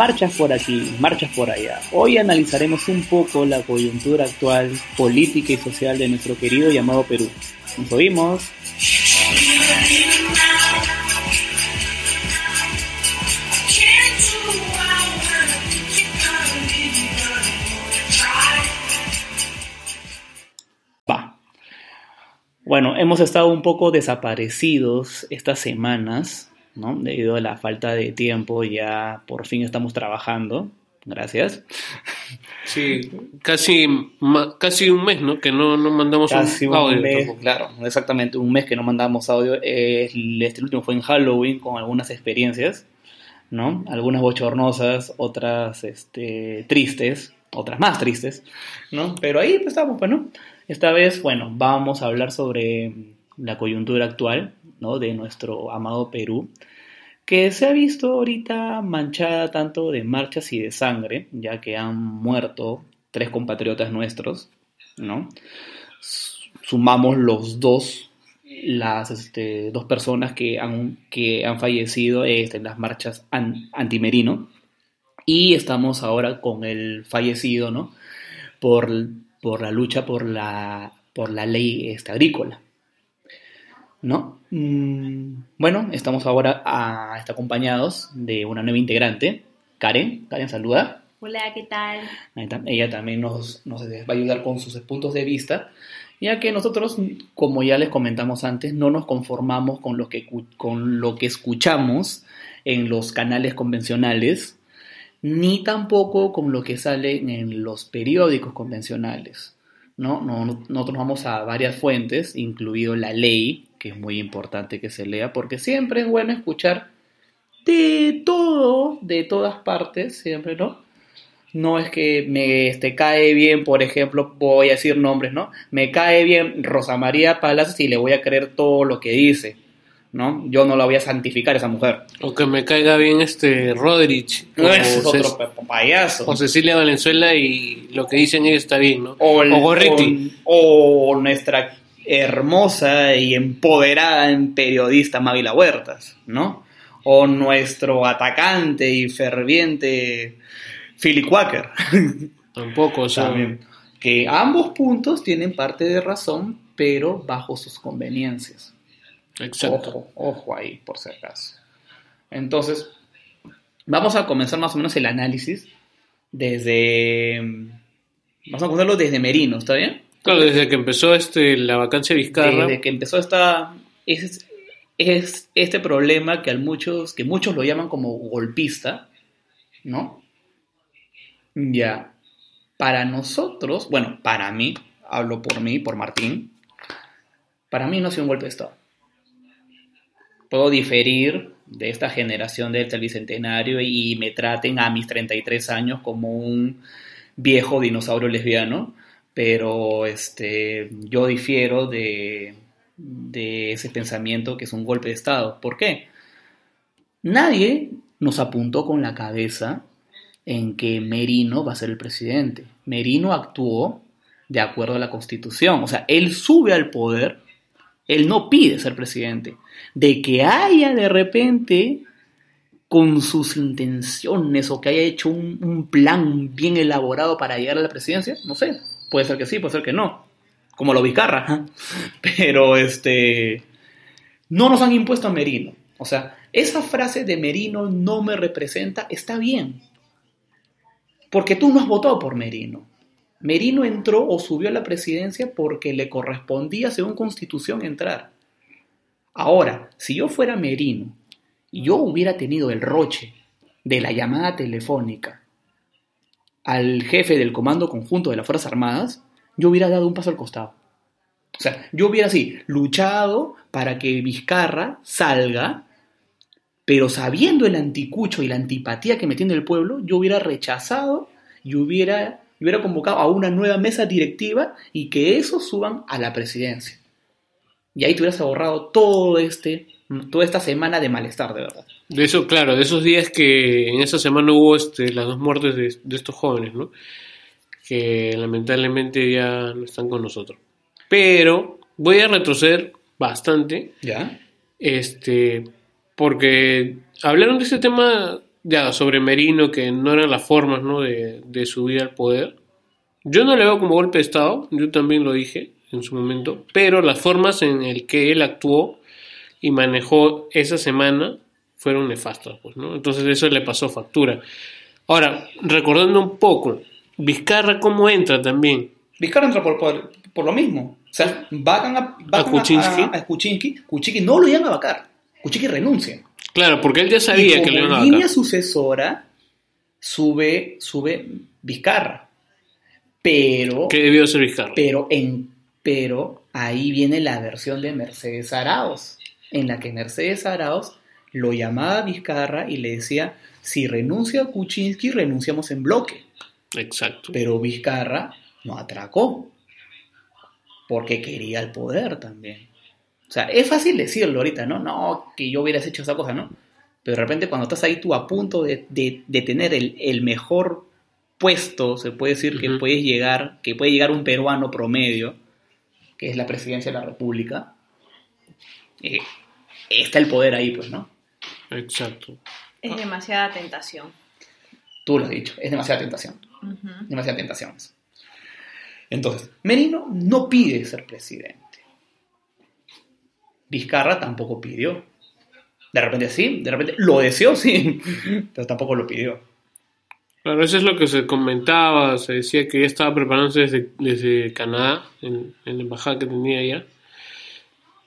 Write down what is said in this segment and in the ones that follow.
marchas por aquí, marchas por allá. Hoy analizaremos un poco la coyuntura actual, política y social de nuestro querido llamado Perú. Nos oímos. Bueno, hemos estado un poco desaparecidos estas semanas, ¿no? Debido a la falta de tiempo, ya por fin estamos trabajando. Gracias. Sí, casi, casi un mes, ¿no? Que no, no mandamos casi un, audio. Mes, claro, exactamente, un mes que no mandamos audio. este último fue en Halloween con algunas experiencias, ¿no? Algunas bochornosas, otras este, tristes, otras más tristes, ¿no? Pero ahí pues, estamos, pues, ¿no? Esta vez, bueno, vamos a hablar sobre la coyuntura actual de nuestro amado Perú, que se ha visto ahorita manchada tanto de marchas y de sangre, ya que han muerto tres compatriotas nuestros, ¿no? Sumamos los dos, las este, dos personas que han, que han fallecido este, en las marchas antimerino, y estamos ahora con el fallecido, ¿no? Por por la lucha por la, por la ley este, agrícola. ¿No? Mm, bueno, estamos ahora a, acompañados de una nueva integrante, Karen. Karen, saluda. Hola, ¿qué tal? Ella también nos, nos va a ayudar con sus puntos de vista, ya que nosotros, como ya les comentamos antes, no nos conformamos con lo que, con lo que escuchamos en los canales convencionales, ni tampoco con lo que sale en los periódicos convencionales. ¿no? Nosotros vamos a varias fuentes, incluido la ley, que es muy importante que se lea, porque siempre es bueno escuchar de todo, de todas partes, siempre, ¿no? No es que me este, cae bien, por ejemplo, voy a decir nombres, ¿no? Me cae bien Rosa María Palacios y le voy a creer todo lo que dice ¿no? Yo no la voy a santificar a esa mujer. O que me caiga bien este Rodrich. No es otro payaso. O Cecilia Valenzuela y lo que dicen ellos está bien, ¿no? O, Gorriti. O, nuestra hermosa y empoderada periodista Mávila Huertas, ¿no? O nuestro atacante y ferviente Philip Quaker. Tampoco, o sea... Que ambos puntos tienen parte de razón, pero bajo sus conveniencias. Exacto. Ojo, ahí, por si acaso. Entonces, vamos a comenzar más o menos el análisis desde... Vamos a comenzarlo desde Merino, ¿está bien? Claro, desde que empezó este, la vacancia Vizcarra. Desde que empezó esta... Es, es este problema que, muchos, que muchos lo llaman como golpista, ¿no? Ya. Para nosotros, bueno, para mí, hablo por mí, por Martín, para mí no ha sido un golpe de Estado puedo diferir de esta generación del bicentenario y me traten a mis 33 años como un viejo dinosaurio lesbiano, pero este, yo difiero de, ese pensamiento que es un golpe de Estado. ¿Por qué? Nadie nos apuntó con la cabeza en que Merino va a ser el presidente. Merino actuó de acuerdo a la Constitución. O sea, él sube al poder él no pide ser presidente. De que haya de repente con sus intenciones o que haya hecho un, plan bien elaborado para llegar a la presidencia, no sé. Puede ser que sí, puede ser que no. Como lo Vizcarra. Pero este. No nos han impuesto a Merino. O sea, esa frase de Merino no me representa está bien. Porque tú no has votado por Merino. Merino entró o subió a la presidencia porque le correspondía, según constitución, entrar. Ahora, si yo fuera Merino y yo hubiera tenido el roche de la llamada telefónica al jefe del Comando Conjunto de las Fuerzas Armadas, yo hubiera dado un paso al costado. O sea, yo hubiera así luchado para que Vizcarra salga, pero sabiendo el anticucho y la antipatía que me tiene el pueblo, yo hubiera rechazado y hubiera hubiera convocado a una nueva mesa directiva y que esos suban a la presidencia. Y ahí te hubieras ahorrado todo este, toda esta semana de malestar, de verdad. De eso, claro, de esos días que en esa semana hubo este, las dos muertes de, estos jóvenes, ¿no? Que lamentablemente ya no están con nosotros. Pero voy a retroceder bastante. ¿Ya? Este, porque hablaron de ese tema ya sobre Merino, que no eran las formas ¿no? de, de subir al poder. Yo no le veo como golpe de Estado, yo también lo dije en su momento, pero las formas en el que él actuó y manejó esa semana fueron nefastas, pues, ¿no? Entonces eso le pasó factura. Ahora, recordando un poco, Vizcarra cómo entra también. Vizcarra entra por, por, por lo mismo. O sea, vacan a, vacan A Kuczynski. a, a Kuczynski. Kuczynski no lo iban a vacar. Kuczynski renuncia. Claro, porque él ya sabía que le iban a línea vacar. sucesora sube, sube Vizcarra. Pero, Que debió ser Vizcarra. pero, en, pero ahí viene la versión de Mercedes Arauz, en la que Mercedes Arauz lo llamaba Vizcarra y le decía, si renuncia a Kuczynski, renunciamos en bloque. Exacto. Pero Vizcarra no atracó, porque quería el poder también. O sea, es fácil decirlo ahorita, ¿no? No, que yo hubieras hecho esa cosa, ¿no? Pero de repente cuando estás ahí tú a punto de, de- de tener el, el mejor puesto, se puede decir que puedes llegar, que puede llegar un peruano promedio, que es la presidencia de la República, eh, está el poder ahí, pues, ¿no? Exacto. Es demasiada tentación. Tú lo has dicho, es demasiada tentación. Ujú. demasiadas tentaciones. Entonces, Merino no pide ser presidente. Vizcarra tampoco pidió. De repente sí, de repente lo deseó, sí, pero tampoco lo pidió. Claro, eso es lo que se comentaba, se decía que ya estaba preparándose desde, desde Canadá, en, en la embajada que tenía allá.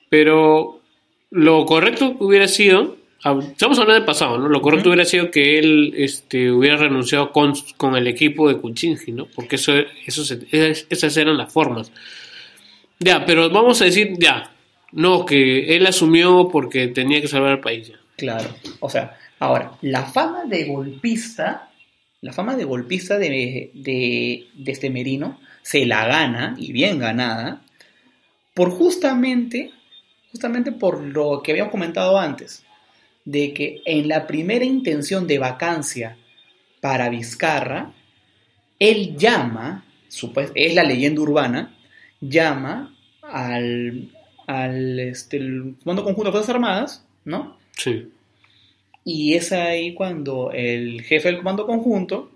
Pero lo correcto hubiera sido, estamos hablando del pasado, ¿no? Lo correcto Ujú. hubiera sido que él este, hubiera renunciado con, con el equipo de Kuczynski, ¿no? Porque eso, eso se- es- esas eran las formas. Ya, pero vamos a decir, ya, no, que él asumió porque tenía que salvar al país. ya. Claro. O sea, ahora, la fama de golpista, la fama de golpista de, de, de este Merino se la gana, y bien ganada, por justamente, justamente por lo que habíamos comentado antes, de que en la primera intención de vacancia para Vizcarra, él llama, es la leyenda urbana, llama al, al este, el Comando Conjunto de Fuerzas Armadas, ¿no? Sí. Y es ahí cuando el jefe del comando conjunto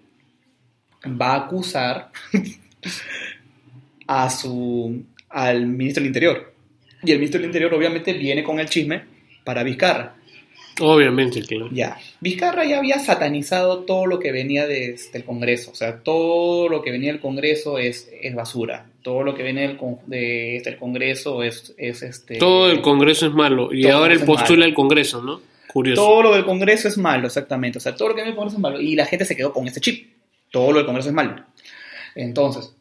va a acusar a su al ministro del Interior. Y el ministro del Interior obviamente viene con el chisme para Vizcarra. Obviamente, claro. Ya, Vizcarra ya había satanizado todo lo que venía de- del Congreso. O sea, todo lo que venía del Congreso es, es basura. Todo lo que viene del, con- de- del Congreso es, es este... Todo el Congreso es malo y ahora él postula el Congreso, ¿no? Curioso. Todo lo del Congreso es malo, exactamente. O sea, todo lo que viene del Congreso es malo. Y la gente se quedó con ese chip. Todo lo del Congreso es malo. Entonces,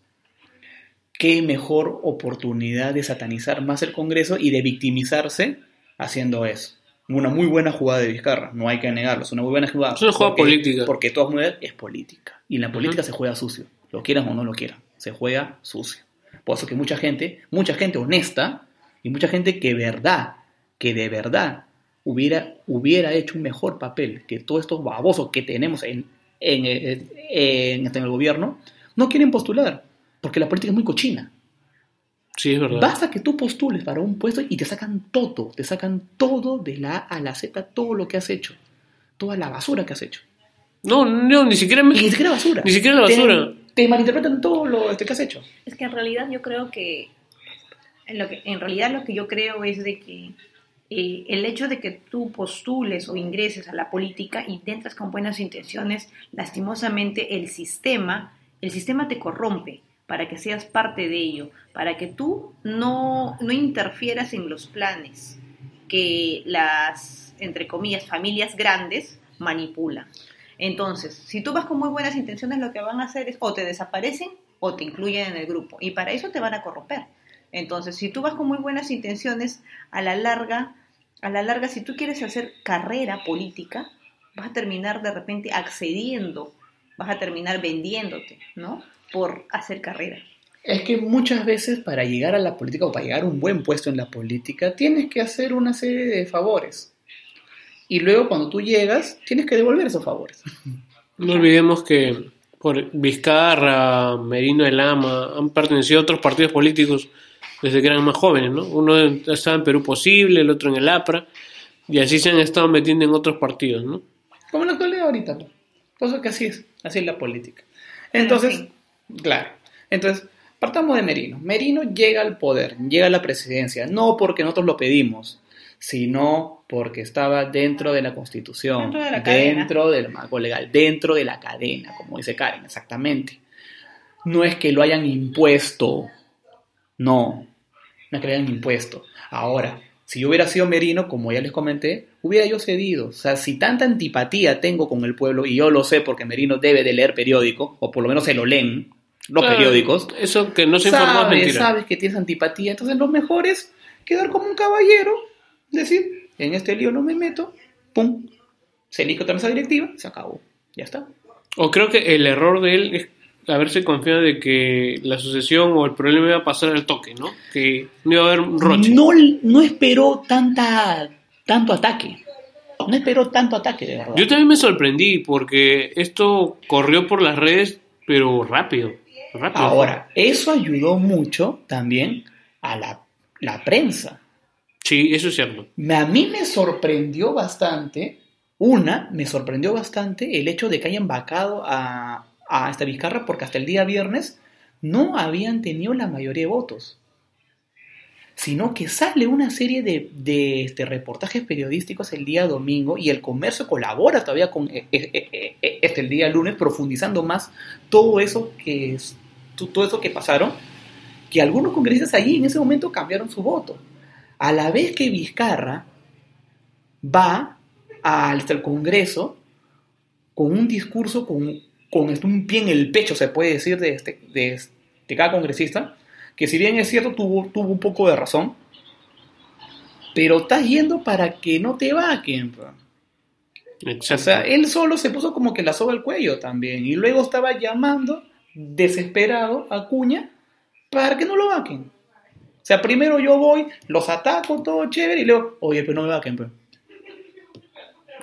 ¿qué mejor oportunidad de satanizar más el Congreso y de victimizarse haciendo eso? Una muy buena jugada de Vizcarra, no hay que negarlo, es una muy buena jugada. Es una jugada política. Porque de todas maneras es política. Y en la política se juega sucio. Lo quieran o no lo quieran. Se juega sucio. Por eso que mucha gente, mucha gente honesta y mucha gente que verdad, que de verdad hubiera, hubiera hecho un mejor papel que todos estos babosos que tenemos en, en, en- en- en el gobierno, no quieren postular. Porque la política es muy cochina. Sí, es verdad. Basta que tú postules para un puesto y te sacan todo, te sacan todo de la A a la Z, todo lo que has hecho, toda la basura que has hecho. No, no, ni siquiera me... ni siquiera basura. Ni siquiera la Te- basura. Te, malinterpretan todo lo este, que has hecho. Es que en realidad yo creo que en, lo que, en realidad lo que yo creo es de que eh, el hecho de que tú postules o ingreses a la política y te entras con buenas intenciones, lastimosamente el sistema, el sistema te corrompe para que seas parte de ello, para que tú no, no interfieras en los planes que las, entre comillas, familias grandes manipulan. Entonces, si tú vas con muy buenas intenciones, lo que van a hacer es o te desaparecen o te incluyen en el grupo. Y para eso te van a corromper. Entonces, si tú vas con muy buenas intenciones, a la larga, a la larga, si tú quieres hacer carrera política, vas a terminar de repente accediendo, vas a terminar vendiéndote, ¿no? Por hacer carrera. Es que muchas veces para llegar a la política o para llegar a un buen puesto en la política tienes que hacer una serie de favores. Y luego cuando tú llegas tienes que devolver esos favores. No olvidemos que por Vizcarra, Merino de Lama han pertenecido a otros partidos políticos desde que eran más jóvenes, ¿no? Uno estaba en Perú Posible, el otro en el APRA, y así se han estado metiendo en otros partidos, ¿no? Como en la actualidad ahorita. ¿no? Entonces, que así es, así es la política. Entonces, en claro. Entonces, partamos de Merino. Merino llega al poder, llega a la presidencia, no porque nosotros lo pedimos, sino porque estaba dentro de la constitución, Dentro de la dentro del marco legal, dentro de la cadena, como dice Karen, exactamente. No es que lo hayan impuesto, no, no es que lo hayan impuesto. Ahora, si yo hubiera sido Merino, como ya les comenté, hubiera yo cedido. O sea, si tanta antipatía tengo con el pueblo, y yo lo sé porque Merino debe de leer periódico, o por lo menos se lo leen, los Claro, periódicos, Eso que no se informó es sabes, mentira. sabes que tienes antipatía, entonces lo mejor es quedar como un caballero, decir, en este lío no me meto, pum, se elige otra mesa directiva, se acabó, ya está. O creo que el error de él es haberse confiado de que la sucesión o el problema iba a pasar al toque, ¿no? Que no iba a haber un roche. No, no esperó tanta, tanto ataque, no esperó tanto ataque, de verdad. Yo también me sorprendí porque esto corrió por las redes, pero rápido. Rápido. Ahora, eso ayudó mucho también a la, la prensa. Sí, eso es cierto. A mí me sorprendió bastante, una, me sorprendió bastante el hecho de que hayan vacado a, a esta Vizcarra porque hasta el día viernes no habían tenido la mayoría de votos. Sino que sale una serie de, de, este, reportajes periodísticos el día domingo y el comercio colabora todavía con eh, eh, eh, este, el día lunes, profundizando más todo eso que, es- todo eso que pasaron, que algunos congresistas allí en ese momento cambiaron su voto a la vez que Vizcarra va al hasta el Congreso con un discurso con, con este, un pie en el pecho, se puede decir, de, este, de, de cada congresista, que si bien es cierto, tuvo, tuvo un poco de razón, pero estás yendo para que no te vaquen. Exacto. O sea, él solo se puso como que la soga al cuello también, y luego estaba llamando desesperado a Cuña para que no lo vaquen. O sea, primero yo voy, los ataco, todo chévere, y luego, oye, pero no me vaquen, pues.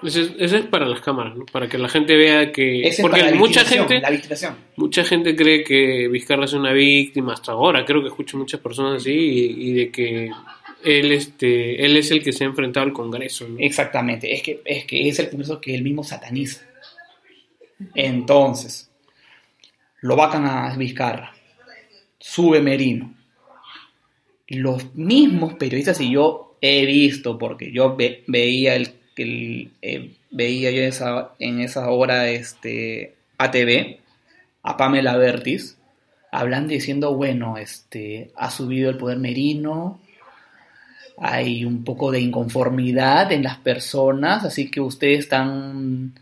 Ese es, ese es para las cámaras, ¿no? Para que la gente vea que... Ese es porque para la mucha gente... La. Mucha gente cree que Vizcarra es una víctima hasta ahora, creo que escucho muchas personas así y, y de que él este él es el que se ha enfrentado al Congreso. ¿no? Exactamente, es que, es que es el Congreso que él mismo sataniza. Entonces, lo vacan a Vizcarra, sube Merino. Los mismos periodistas, y yo he visto, porque yo ve- veía el, el- eh, veía yo esa, en esa hora este, ATV, a Pamela Bertis, hablan diciendo, bueno, este, ha subido el poder Merino, hay un poco de inconformidad en las personas, así que ustedes están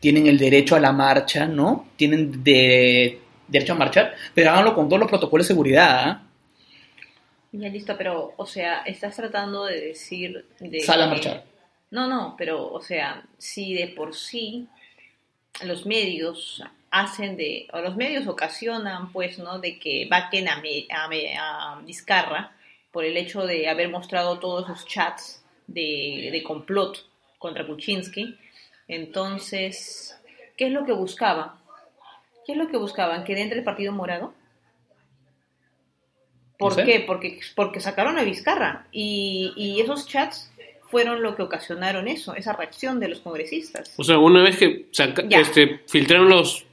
tienen el derecho a la marcha, ¿no? Tienen de, derecho a marchar, pero háganlo con todos los protocolos de seguridad. ¿ah? Ya listo, pero, o sea, estás tratando de decir... De Sal a que- marchar. No, no, pero, o sea, si de por sí los medios hacen de, o los medios ocasionan, pues, ¿no? De que vaquen a, Me- a, Me- a Vizcarra por el hecho de haber mostrado todos esos chats de, de complot contra Kuczynski. Entonces, ¿qué es lo que buscaban? ¿Qué es lo que buscaban? ¿Que entre el Partido Morado? ¿Por No sé. qué? Porque, porque sacaron a Vizcarra y, y esos chats fueron lo que ocasionaron eso, esa reacción de los congresistas. O sea, una vez que saca- este, filtraron los,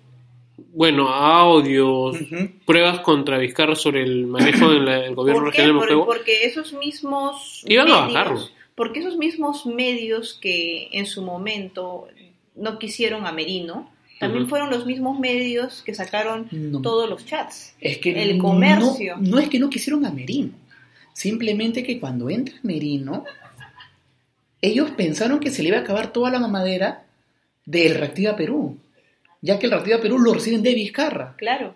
bueno, audios, pruebas contra Vizcarra sobre el manejo del gobierno ¿Por qué? regional Por- porque esos mismos Iban a bajarlo. Porque esos mismos medios que en su momento no quisieron a Merino, también fueron los mismos medios que sacaron No. todos los chats. Es que El no- comercio. No, es que no quisieron a Merino. Simplemente que cuando entra Merino, ellos pensaron que se le iba a acabar toda la mamadera del Reactiva Perú. Ya que el Reactiva Perú lo reciben de Vizcarra. Claro,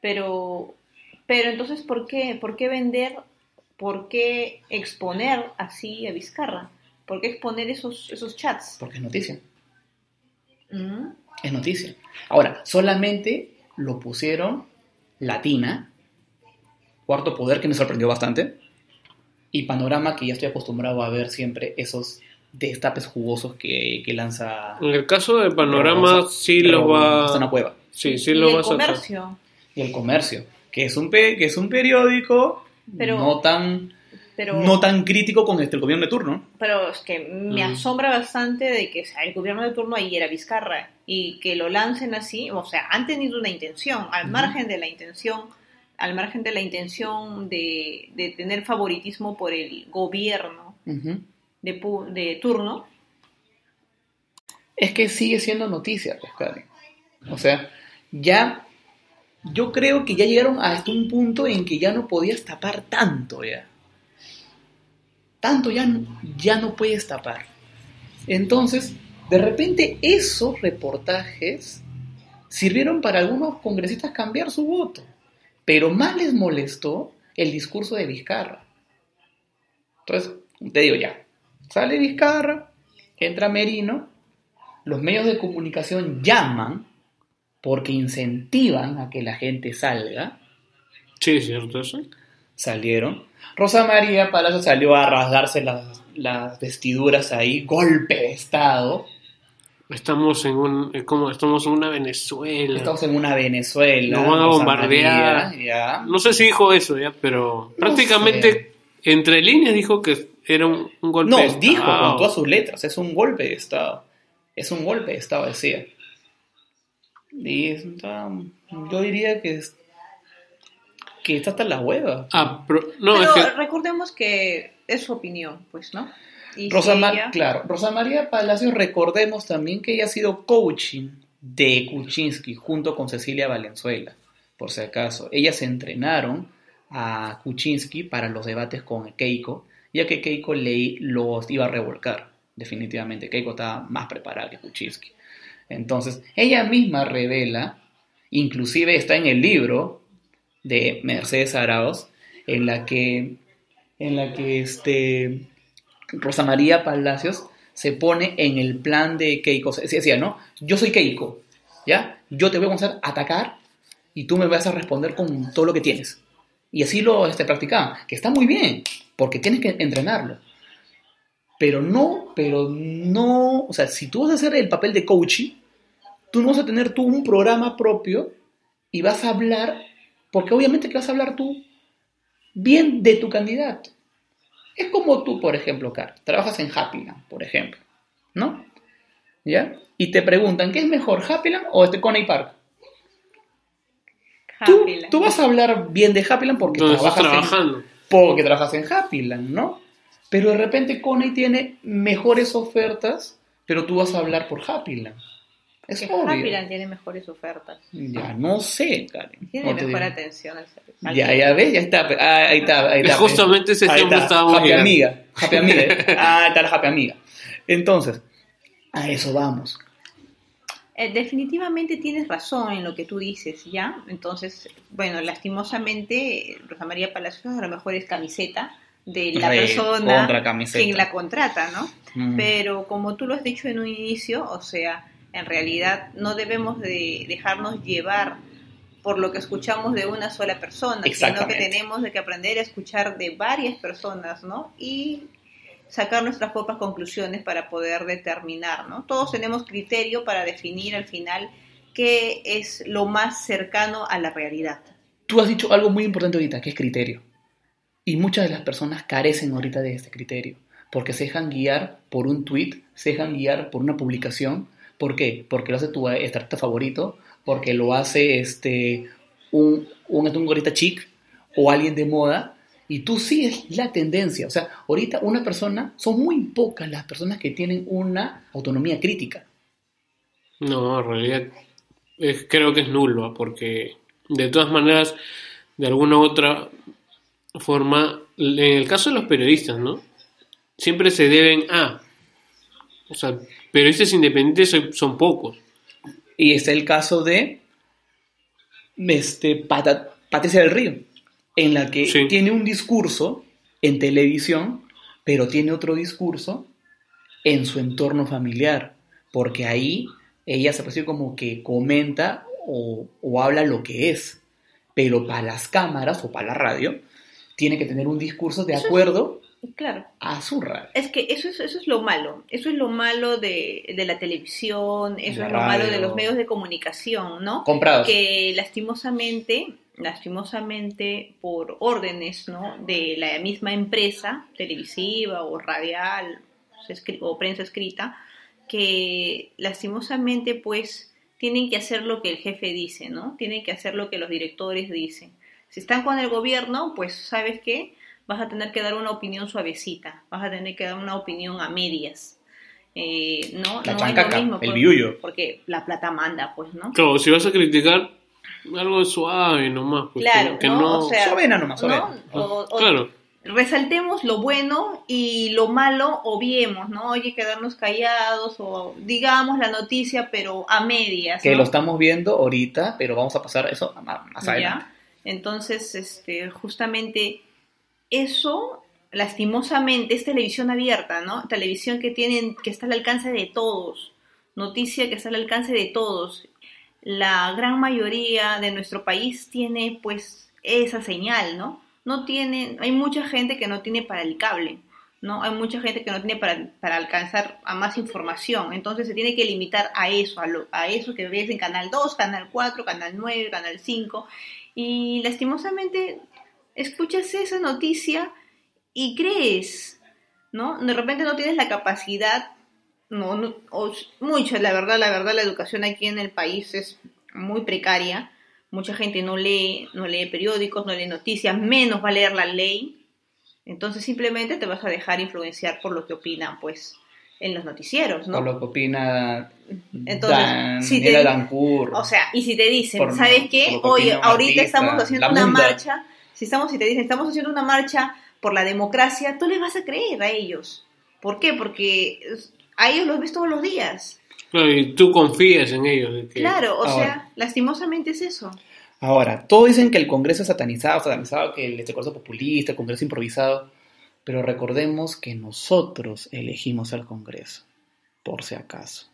pero pero entonces ¿por qué por qué vender, por qué exponer así a Vizcarra? ¿Por qué exponer esos esos chats? Porque es noticia. Mm, Es noticia. Ahora, solamente lo pusieron Latina, Cuarto Poder, que me sorprendió bastante, y Panorama, que ya estoy acostumbrado a ver siempre esos destapes jugosos que, que lanza. En el caso de Panorama Rosa- sí lo Rosa Ana va... Cueva. Sí, sí y lo el va a sacar. comercio. Y el Comercio, que es un, pe- que es un periódico Pero- no tan Pero, no tan crítico con este, el gobierno de turno. pero es que me Mm. asombra bastante de que o sea, el gobierno de turno ahí era Vizcarra y que lo lancen así, o sea, han tenido una intención, al Ujú. margen de la intención, al margen de la intención de, de tener favoritismo por el gobierno de, de turno, Es que sigue siendo noticia, pues, Karen. O sea, ya. Yo creo que ya llegaron hasta un punto en que ya no podías tapar tanto, ya. Tanto ya, ya no puedes tapar. Entonces, de repente, esos reportajes sirvieron para algunos congresistas cambiar su voto. Pero más les molestó el discurso de Vizcarra. Entonces, te digo ya, sale Vizcarra, entra Merino, los medios de comunicación llaman porque incentivan a que la gente salga, Sí, es cierto eso. salieron. Rosa María Palacio salió a rasgarse las, las vestiduras ahí, golpe de Estado. Estamos en un, es como estamos en una Venezuela. Estamos en una Venezuela. Nos van a Rosa bombardear. María, ya. No sé si dijo eso ya, pero prácticamente entre líneas dijo que era un, un golpe No, de Estado. dijo con todas sus letras, es un golpe de Estado. Es un golpe de Estado, decía. Y está- yo diría que, es- que está hasta la hueva. Ah, pero- no, pero es que recordemos que es su opinión, pues, ¿no? Y Rosa, si Ma- ella- claro, Rosa María Palacios, recordemos también que ella ha sido coaching de Kuczynski junto con Cecilia Valenzuela, por si acaso. Ellas se entrenaron a Kuczynski para los debates con Keiko, ya que Keiko le, los iba a revolcar, definitivamente. Keiko estaba más preparada que Kuczynski. Entonces, ella misma revela, inclusive está en el libro de Mercedes Arauz, en la que, en la que este, Rosa María Palacios se pone en el plan de Keiko. Se decía, ¿no? Yo soy Keiko, ¿ya? Yo te voy a comenzar a atacar y tú me vas a responder con todo lo que tienes. Y así lo este, practicaban, que está muy bien, porque tienes que entrenarlo. Pero no, pero no, o sea, si tú vas a hacer el papel de coaching, tú no vas a tener tú un programa propio y vas a hablar, porque obviamente que vas a hablar tú bien de tu candidato. Es como tú, por ejemplo, Car, trabajas en Happyland, por ejemplo, ¿no? ¿Ya? Y te preguntan, ¿qué es mejor, Happyland o este Coney Park? Tú, Happyland. tú vas a hablar bien de Happyland porque trabajas, en, porque trabajas en Happyland, ¿no? Pero de repente Coney tiene mejores ofertas, pero tú vas a hablar por Happyland. Es Que obvio. Happyland tiene mejores ofertas. Ya, no sé, Karen. Tiene No mejor digo. atención al servicio. Ya, ya ves, ya está. ah, ahí está, ahí está. Justamente ese Ahí tiempo está, estábamos Happy llegando. amiga. Happy amiga. Ah, ahí está la happy amiga. Entonces, a eso vamos. Eh, definitivamente tienes razón en lo que tú dices, ¿ya? Entonces, bueno, lastimosamente, Rosa María Palacios a lo mejor es camiseta de la Re persona quien la contrata, ¿no? Mm. Pero como tú lo has dicho en un inicio, o sea, en realidad no debemos de dejarnos llevar por lo que escuchamos de una sola persona, sino que tenemos de que aprender a escuchar de varias personas, ¿no? Y sacar nuestras propias conclusiones para poder determinar, ¿no? Todos tenemos criterio para definir al final qué es lo más cercano a la realidad. Tú has dicho algo muy importante ahorita, que es criterio. Y muchas de las personas carecen ahorita de este criterio, porque se dejan guiar por un tweet, se dejan guiar por una publicación. ¿Por qué? Porque lo hace tu estrategia favorito, porque lo hace este, un, un, un gorita chic o alguien de moda, y tú sigues la tendencia. O sea, ahorita una persona, son muy pocas las personas que tienen una autonomía crítica. No, en realidad creo que es nulo, porque de todas maneras, de alguna u otra forma, en el caso de los periodistas, ¿no? Siempre se deben a... O sea, periodistas independientes son, son pocos. Y está el caso de este, Pata- Patricia del Río, en la que Sí. tiene un discurso en televisión, pero tiene otro discurso en su entorno familiar, porque ahí ella se percibe como que comenta o, o habla lo que es, pero para las cámaras o para la radio tiene que tener un discurso de acuerdo Claro. a su radio. Es que eso es, eso es lo malo, eso es lo malo de, de la televisión, eso La es lo malo de los medios de comunicación, ¿no? Comprados. Que lastimosamente lastimosamente por órdenes ¿no? de la misma empresa televisiva o radial o prensa escrita, que lastimosamente pues tienen que hacer lo que el jefe dice, ¿no? Tienen que hacer lo que los directores dicen. Si están con el gobierno, pues sabes qué, vas a tener que dar una opinión suavecita, vas a tener que dar una opinión a medias. Eh, no, La no chancaca, es lo mismo, el biullo. porque la plata manda, pues, ¿no? Claro, si vas a criticar, algo suave nomás. Pues, Claro, que ¿no? no... O sea, Suavena nomás. O- o claro, resaltemos lo bueno y lo malo obviemos, ¿no? Oye, quedarnos callados o digamos la noticia, pero a medias. Que ¿no? lo estamos viendo ahorita, pero vamos a pasar eso más, más adelante. ¿Ya? Entonces, este, justamente eso, lastimosamente, es televisión abierta, ¿no? Televisión que tienen, que está al alcance de todos, noticia que está al alcance de todos. La gran mayoría de nuestro país tiene, pues, esa señal, ¿no? No tiene, hay mucha gente que no tiene para el cable, ¿no? Hay mucha gente que no tiene para, para alcanzar a más información, entonces se tiene que limitar a eso, a, lo- a eso que ves en Canal 2, Canal 4, Canal 9, Canal 5, y lastimosamente escuchas esa noticia y crees, ¿no? De repente no tienes la capacidad, no, no- o mucho, la verdad, la verdad, la educación aquí en el país es muy precaria, mucha gente no lee, no lee periódicos, no lee noticias, menos va a leer la ley, entonces simplemente te vas a dejar influenciar por lo que opinan, pues, en los noticieros, ¿no? Por lo que opina Entonces, Dan, si te- Dancourt. O sea, y si te dicen, ¿sabes qué? un ahorita estamos haciendo una marcha, si estamos, si te dicen, estamos haciendo una marcha por la democracia, tú les vas a creer a ellos. ¿Por qué? Porque a ellos los ves todos los días. claro, y tú confías en ellos. de que- Claro, o Ahora. sea, lastimosamente es eso. Ahora, todos dicen que el Congreso es satanizado, satanizado, que el este Congreso populista, el Congreso improvisado, pero recordemos que nosotros elegimos al Congreso, por si acaso.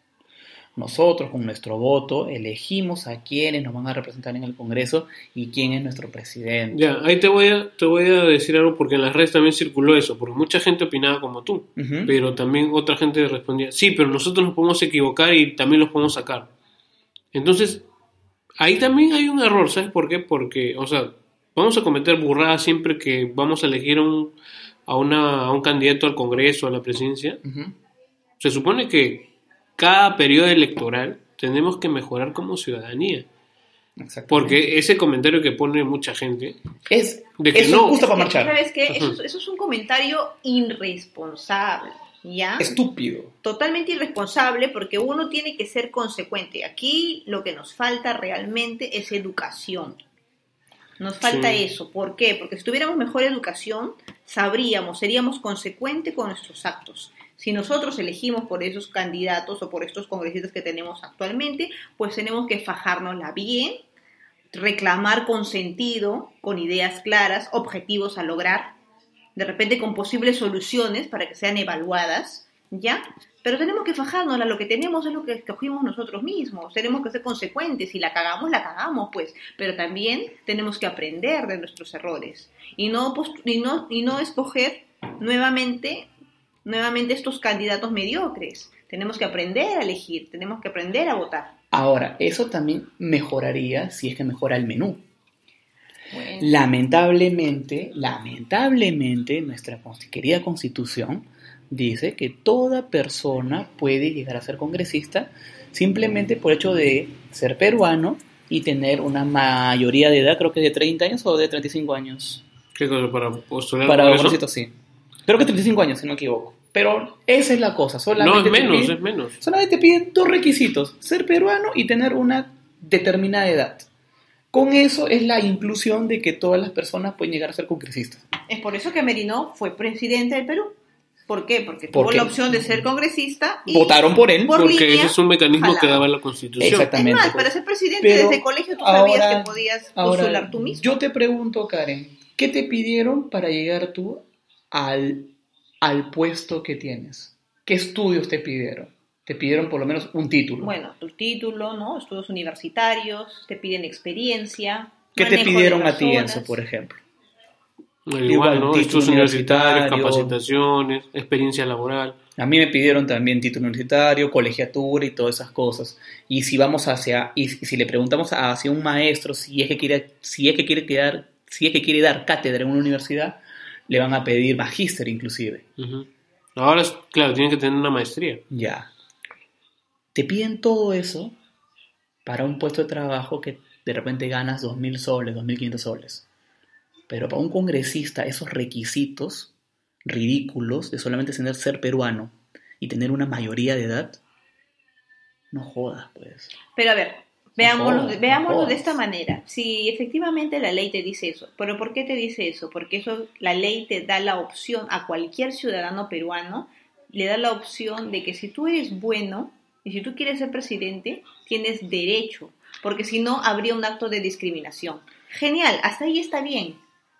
Nosotros, con nuestro voto, elegimos a quienes nos van a representar en el Congreso y quién es nuestro presidente. Ya, ahí te voy, a, te voy a decir algo porque en las redes también circuló eso, porque mucha gente opinaba como tú, pero también otra gente respondía, sí, pero nosotros nos podemos equivocar y también los podemos sacar. Entonces, ahí también hay un error, ¿sabes por qué? Porque, o sea, vamos a cometer burradas siempre que vamos a elegir a un, a una, a un candidato al Congreso, a la presidencia. Se supone que cada periodo electoral tenemos que mejorar como ciudadanía. Porque ese comentario que pone mucha gente, es, de que eso no. es justo para marchar. ¿Sabes qué? Eso, eso es un comentario irresponsable, ¿ya? Estúpido. totalmente irresponsable porque uno tiene que ser consecuente. Aquí lo que nos falta realmente es educación. Nos falta Sí. eso. ¿Por qué? Porque si tuviéramos mejor educación, sabríamos, seríamos consecuentes con nuestros actos. Si nosotros elegimos por esos candidatos o por estos congresistas que tenemos actualmente, pues tenemos que fajárnosla bien, reclamar con sentido, con ideas claras, objetivos a lograr, de repente con posibles soluciones para que sean evaluadas, ¿ya? Pero tenemos que fajarnos, lo que tenemos es lo que escogimos nosotros mismos, tenemos que ser consecuentes, si la cagamos, la cagamos, pues, pero también tenemos que aprender de nuestros errores y no, y no, y no escoger nuevamente, nuevamente estos candidatos mediocres. Tenemos que aprender a elegir, tenemos que aprender a votar. Ahora, eso también mejoraría si es que mejora el menú. Bueno, Lamentablemente, lamentablemente, nuestra querida constitución dice que toda persona puede llegar a ser congresista simplemente por hecho de ser peruano y tener una mayoría de edad, creo que de 30 años o de 35 años. ¿Qué cosa? Para postular Para congresito, sí. Creo que 35 años, si no me equivoco. Pero esa es la cosa. Solamente No, es te menos, piden- es menos. Solamente te piden dos requisitos, ser peruano y tener una determinada edad. Con eso es la inclusión de que todas las personas pueden llegar a ser congresistas. es por eso que Merino fue presidente del Perú. ¿Por qué? Porque tuvo la opción de ser congresista y Votaron por él. por Porque línea, ese es un mecanismo que daba la Constitución. Es Exactamente. más, para ser presidente Pero desde el colegio tú sabías que podías Ahora, postular tú mismo. yo te pregunto, Karen, ¿qué te pidieron para llegar tú al, al puesto que tienes? ¿Qué estudios te pidieron? Te pidieron por lo menos un título. Bueno, tu título, ¿no? Estudios universitarios, te piden experiencia. ¿Qué te pidieron a ti. Enzo, por ejemplo? Igual, Igual, ¿no? Estudios universitarios, universitario. capacitaciones, experiencia laboral. A mí me pidieron también título universitario, colegiatura y todas esas cosas. Y si vamos hacia, y si si le preguntamos hacia un maestro si es que quiere, si es que quiere quedar, si es que quiere dar cátedra en una universidad, le van a pedir magíster inclusive. Ujú. Ahora, es- claro, tienen que tener una maestría. Ya. Te piden todo eso para un puesto de trabajo que de repente ganas 2.000 soles, 2.500 soles. Pero para un congresista, esos requisitos ridículos de solamente tener ser peruano y tener una mayoría de edad, no jodas, pues. Pero a ver, veámoslo, veámoslo de esta manera. Si efectivamente la ley te dice eso, ¿pero por qué te dice eso? Porque eso la ley te da la opción a cualquier ciudadano peruano, le da la opción de que si tú eres bueno y si tú quieres ser presidente, tienes derecho, porque si no habría un acto de discriminación. Genial, hasta ahí está bien,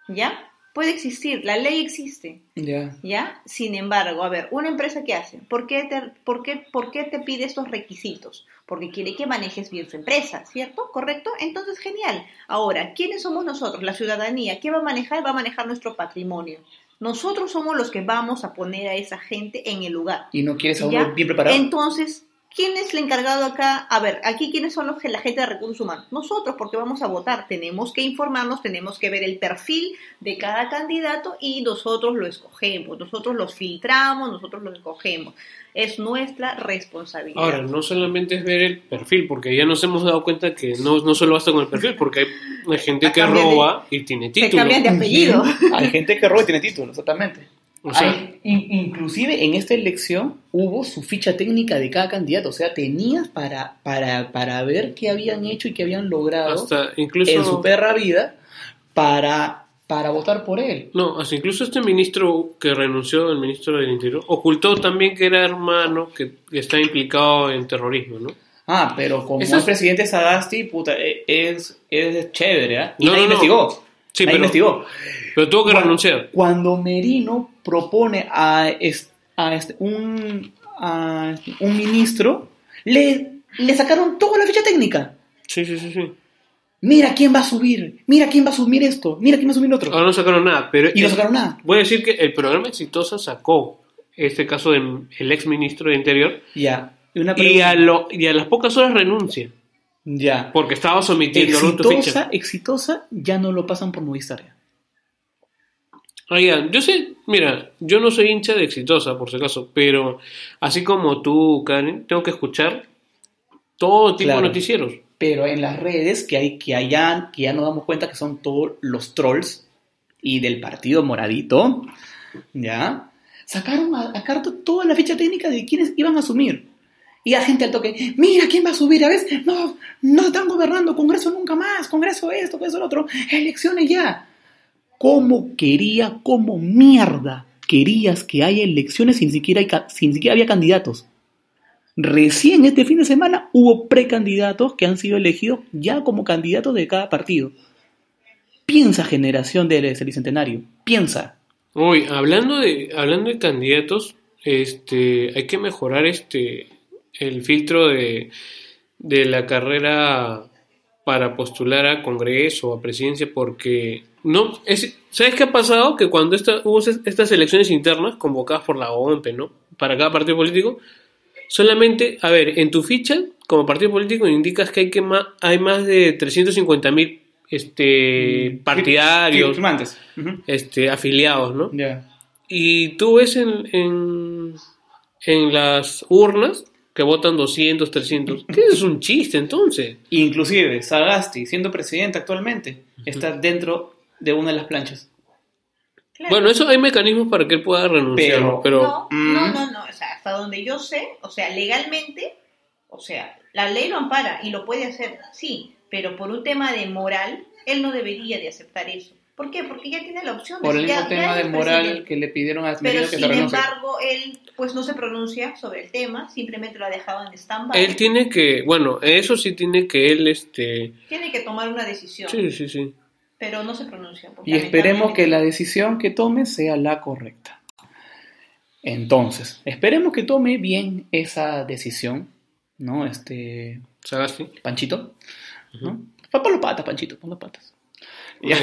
¿ya? Puede existir, la ley existe. Ya. ¿Ya? Sin embargo, a ver, una empresa que hace, ¿por qué, te, por, qué, ¿por qué te pide estos requisitos? Porque quiere que manejes bien su empresa, ¿cierto? ¿Correcto? Entonces, genial. Ahora, ¿quiénes somos nosotros? La ciudadanía. ¿Qué va a manejar? Va a manejar nuestro patrimonio. Nosotros somos los que vamos a poner a esa gente en el lugar. ¿Y no quieres a bien preparado? Entonces, ¿quién es el encargado acá? A ver, aquí quiénes son los que la gente de recursos humanos. Nosotros, porque vamos a votar, tenemos que informarnos, tenemos que ver el perfil de cada candidato y nosotros lo escogemos, nosotros los filtramos, nosotros los escogemos. Es nuestra responsabilidad. Ahora, no solamente es ver el perfil, porque ya nos hemos dado cuenta que no, no solo basta con el perfil, porque hay, gente que de- roba y tiene Se título. cambian de apellido. Hay gente que roba y tiene título, exactamente. O sea, Hay- in- inclusive en esta elección hubo su ficha técnica de cada candidato, o sea, tenías para, para, para ver qué habían hecho y qué habían logrado hasta incluso... en su perra vida para, para votar por él. No, hasta incluso este ministro que renunció, el ministro del Interior, ocultó también que era hermano, que, que está implicado en terrorismo, ¿no? Ah, pero como Eso el es- presidente Sagasti, puta, e- es, es chévere, ¿ah? Y No, nadie no, no. Sí, pero- investigó. Pero tuvo que Cuando- renunciar. Cuando Merino propone a, es- a este- un, a un ministro, le, le sacaron toda la ficha técnica. Sí, sí, sí, sí. Mira quién va a subir, mira quién va a subir esto, mira quién va a subir otro. Ahora no sacaron nada, pero... y no sacaron nada. Voy a decir que el programa Exitosa sacó este caso del ex ministro de Interior Ya. Y, una y pregunta. a, lo, y a las pocas horas renuncia, Ya. porque estaba sometiendo a tu Exitosa, ficha. exitosa, ya no lo pasan por Movistar. ya. Oigan, yo sé, mira, yo no soy hincha de Exitosa, por si acaso, pero así como tú, Karen, tengo que escuchar todo tipo Claro. de noticieros. Pero en las redes que hay, que allá, que ya nos damos cuenta que son todos los trolls y del partido moradito, ¿ya? Sacaron a, a carta toda la ficha técnica de quienes iban a asumir. Y la gente al toque, mira quién va a subir, a veces, no, no están gobernando, Congreso nunca más, Congreso esto, Congreso lo otro, elecciones ya. ¿Cómo quería, cómo mierda querías que haya elecciones sin siquiera, hay siquiera había candidatos? Recién este fin de semana hubo precandidatos que han sido elegidos ya como candidatos de cada partido. Piensa, generación del Bicentenario. Piensa. Uy, hablando de, hablando de candidatos, este, hay que mejorar este el filtro de, de la carrera para postular a Congreso o a presidencia, porque no, es, ¿sabes qué ha pasado? Que cuando esta, hubo es- estas elecciones internas convocadas por la OMP, ¿no? Para cada partido político, solamente, a ver, en tu ficha como partido político indicas que hay que ma- hay más de 350 mil este, partidarios, Firmantes. Ujú. este, afiliados, ¿no? Ya. Y tú ves en, en, en las urnas que votan 200, 300. ¿Qué es un chiste entonces? Inclusive, Sagasti, siendo presidente actualmente, está dentro de una de las planchas. Claro. Bueno, eso hay mecanismos para que él pueda renunciar, Pero- pero, No, no, no, no, o sea, hasta donde yo sé, o sea, legalmente, o sea, la ley lo ampara y lo puede hacer, sí, pero por un tema de moral, él no debería de aceptar eso. ¿Por qué? Porque ya tiene la opción de Por el mismo ya tema de moral que le pidieron a Pero que sin renuncie. embargo, él pues no se pronuncia sobre el tema, simplemente lo ha dejado en stand-by. él tiene que, bueno, eso sí tiene que él, este, Tiene que tomar una decisión, sí, sí, sí. pero no se pronuncia. Y esperemos que la decisión que tome sea la correcta. Entonces, esperemos que tome bien esa decisión, ¿no? Este, Sagasti. Panchito, ¿no? Pa- Pon los patas, Panchito, pon los patas. Ya,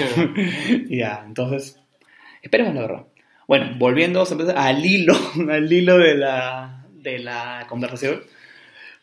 ya, entonces, Esperemos la verdad. Bueno, volviendo al hilo, al hilo de la, de la conversación.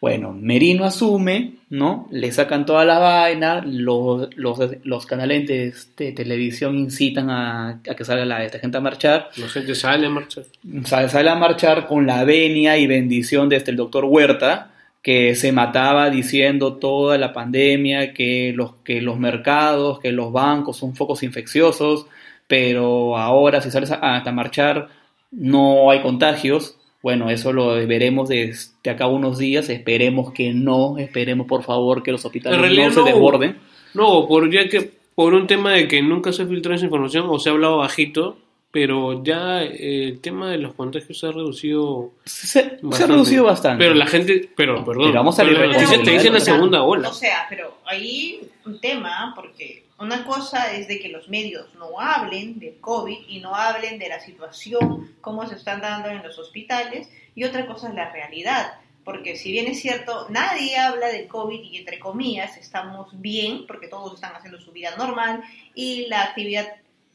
Bueno, Merino asume, ¿no? Le sacan toda la vaina, los, los, los canales de, televisión incitan a, que salga la esta gente a marchar. La gente sale a marchar. Sale, sale a marchar con la venia y bendición de este, el doctor Huerta, que se mataba diciendo toda la pandemia, que los, que los mercados, que los bancos son focos infecciosos, pero ahora si sales hasta marchar no hay contagios. Bueno, eso lo veremos de, acá unos días. Esperemos que no, esperemos por favor que los hospitales no se desborden. No, por, ya que, por un tema de que nunca se filtró esa información o se ha hablado bajito, pero ya eh, el tema de los contagios se ha reducido se, ha reducido bastante pero la gente pero perdón pero vamos a pero te dicen la segunda ola o sea pero ahí un tema porque una cosa es de que los medios no hablen del COVID y no hablen de la situación, cómo se están dando en los hospitales, y otra cosa es la realidad. Porque si bien es cierto, nadie habla del COVID y entre comillas estamos bien, porque todos están haciendo su vida normal y la actividad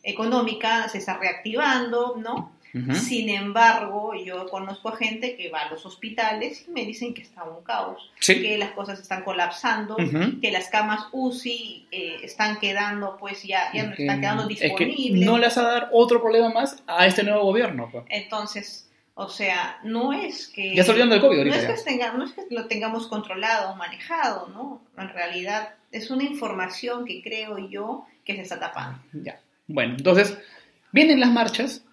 económica se está reactivando, ¿no? Sin embargo, yo conozco a gente que va a los hospitales y me dicen que está un caos, que las cosas están colapsando, que las camas UCI eh, están quedando, pues ya, ya no están quedando disponibles. no les va a dar otro problema más a este nuevo gobierno. Pues. Entonces, o sea, no es que... Ya está olvidando el COVID ahorita. No es, que no es que lo tengamos controlado o manejado, ¿no? En realidad es una información que creo yo que se está tapando. Ya. Bueno, entonces, vienen las marchas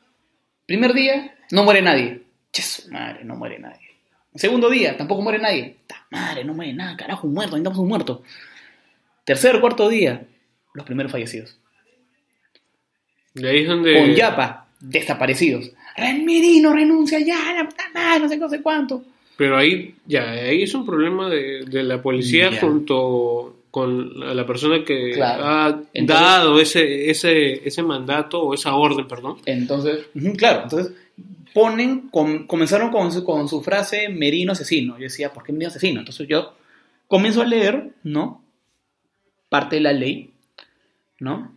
Primer día, no muere nadie. Ches, madre, no muere nadie. Segundo día, tampoco muere nadie. madre, no muere nada, carajo, un muerto, necesitamos un muerto. Tercer, cuarto día, los primeros fallecidos. De ahí es donde. Con Yapa, desaparecidos. Renmirino renuncia ya, la puta madre, no sé, no sé cuánto. Pero ahí, ya, ahí es un problema de, de la policía junto con la persona que ha dado ese, ese, ese mandato o esa orden, perdón. Entonces, claro, entonces ponen, comenzaron con su, con su frase Merino asesino. Yo decía, ¿por qué Merino asesino? Entonces yo comienzo a leer, ¿no? Parte de la ley, ¿no?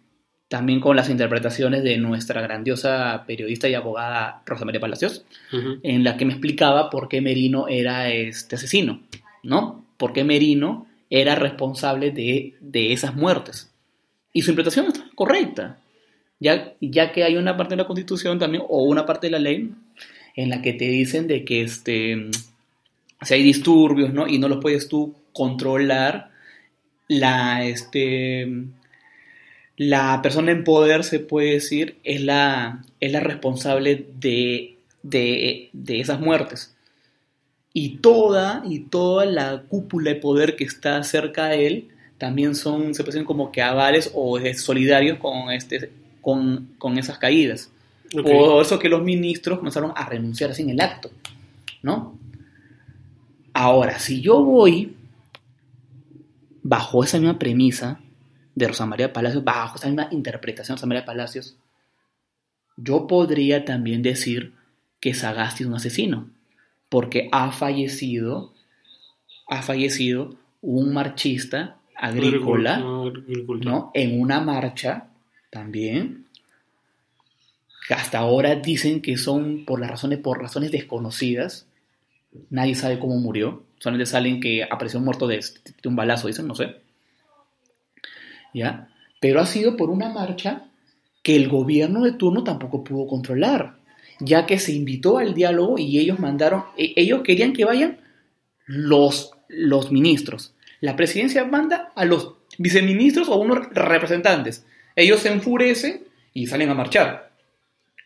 También con las interpretaciones de nuestra grandiosa periodista y abogada Rosa María Palacios, en la que me explicaba por qué Merino era este asesino, ¿no? Por qué Merino era responsable de, esas muertes. Y su interpretación está correcta, ya, ya que hay una parte de la Constitución también, o una parte de la ley, en la que te dicen de que este, si hay disturbios ¿no? y no los puedes tú controlar, la, este, la persona en poder, se puede decir, es la, es la responsable de, de, de esas muertes y toda, y toda la cúpula de poder que está cerca de él también son, se presentan como que avales o solidarios con, este, con, con esas caídas. Por eso que los ministros comenzaron a renunciar en el acto, ¿no? Ahora, si yo voy bajo esa misma premisa de Rosa María Palacios, bajo esa misma interpretación de Rosa María Palacios, yo podría también decir que Sagasti es un asesino porque ha fallecido, ha fallecido un marchista agrícola, ¿no? En una marcha también. Que hasta ahora dicen que son por las razones, por razones desconocidas. Nadie sabe cómo murió. Solamente salen que apareció muerto de, de un balazo, dicen, no sé. ¿Ya? Pero ha sido por una marcha que el gobierno de turno tampoco pudo controlar ya que se invitó al diálogo y ellos mandaron, e, ellos querían que vayan los, los ministros. La presidencia manda a los viceministros o unos representantes. Ellos se enfurecen y salen a marchar.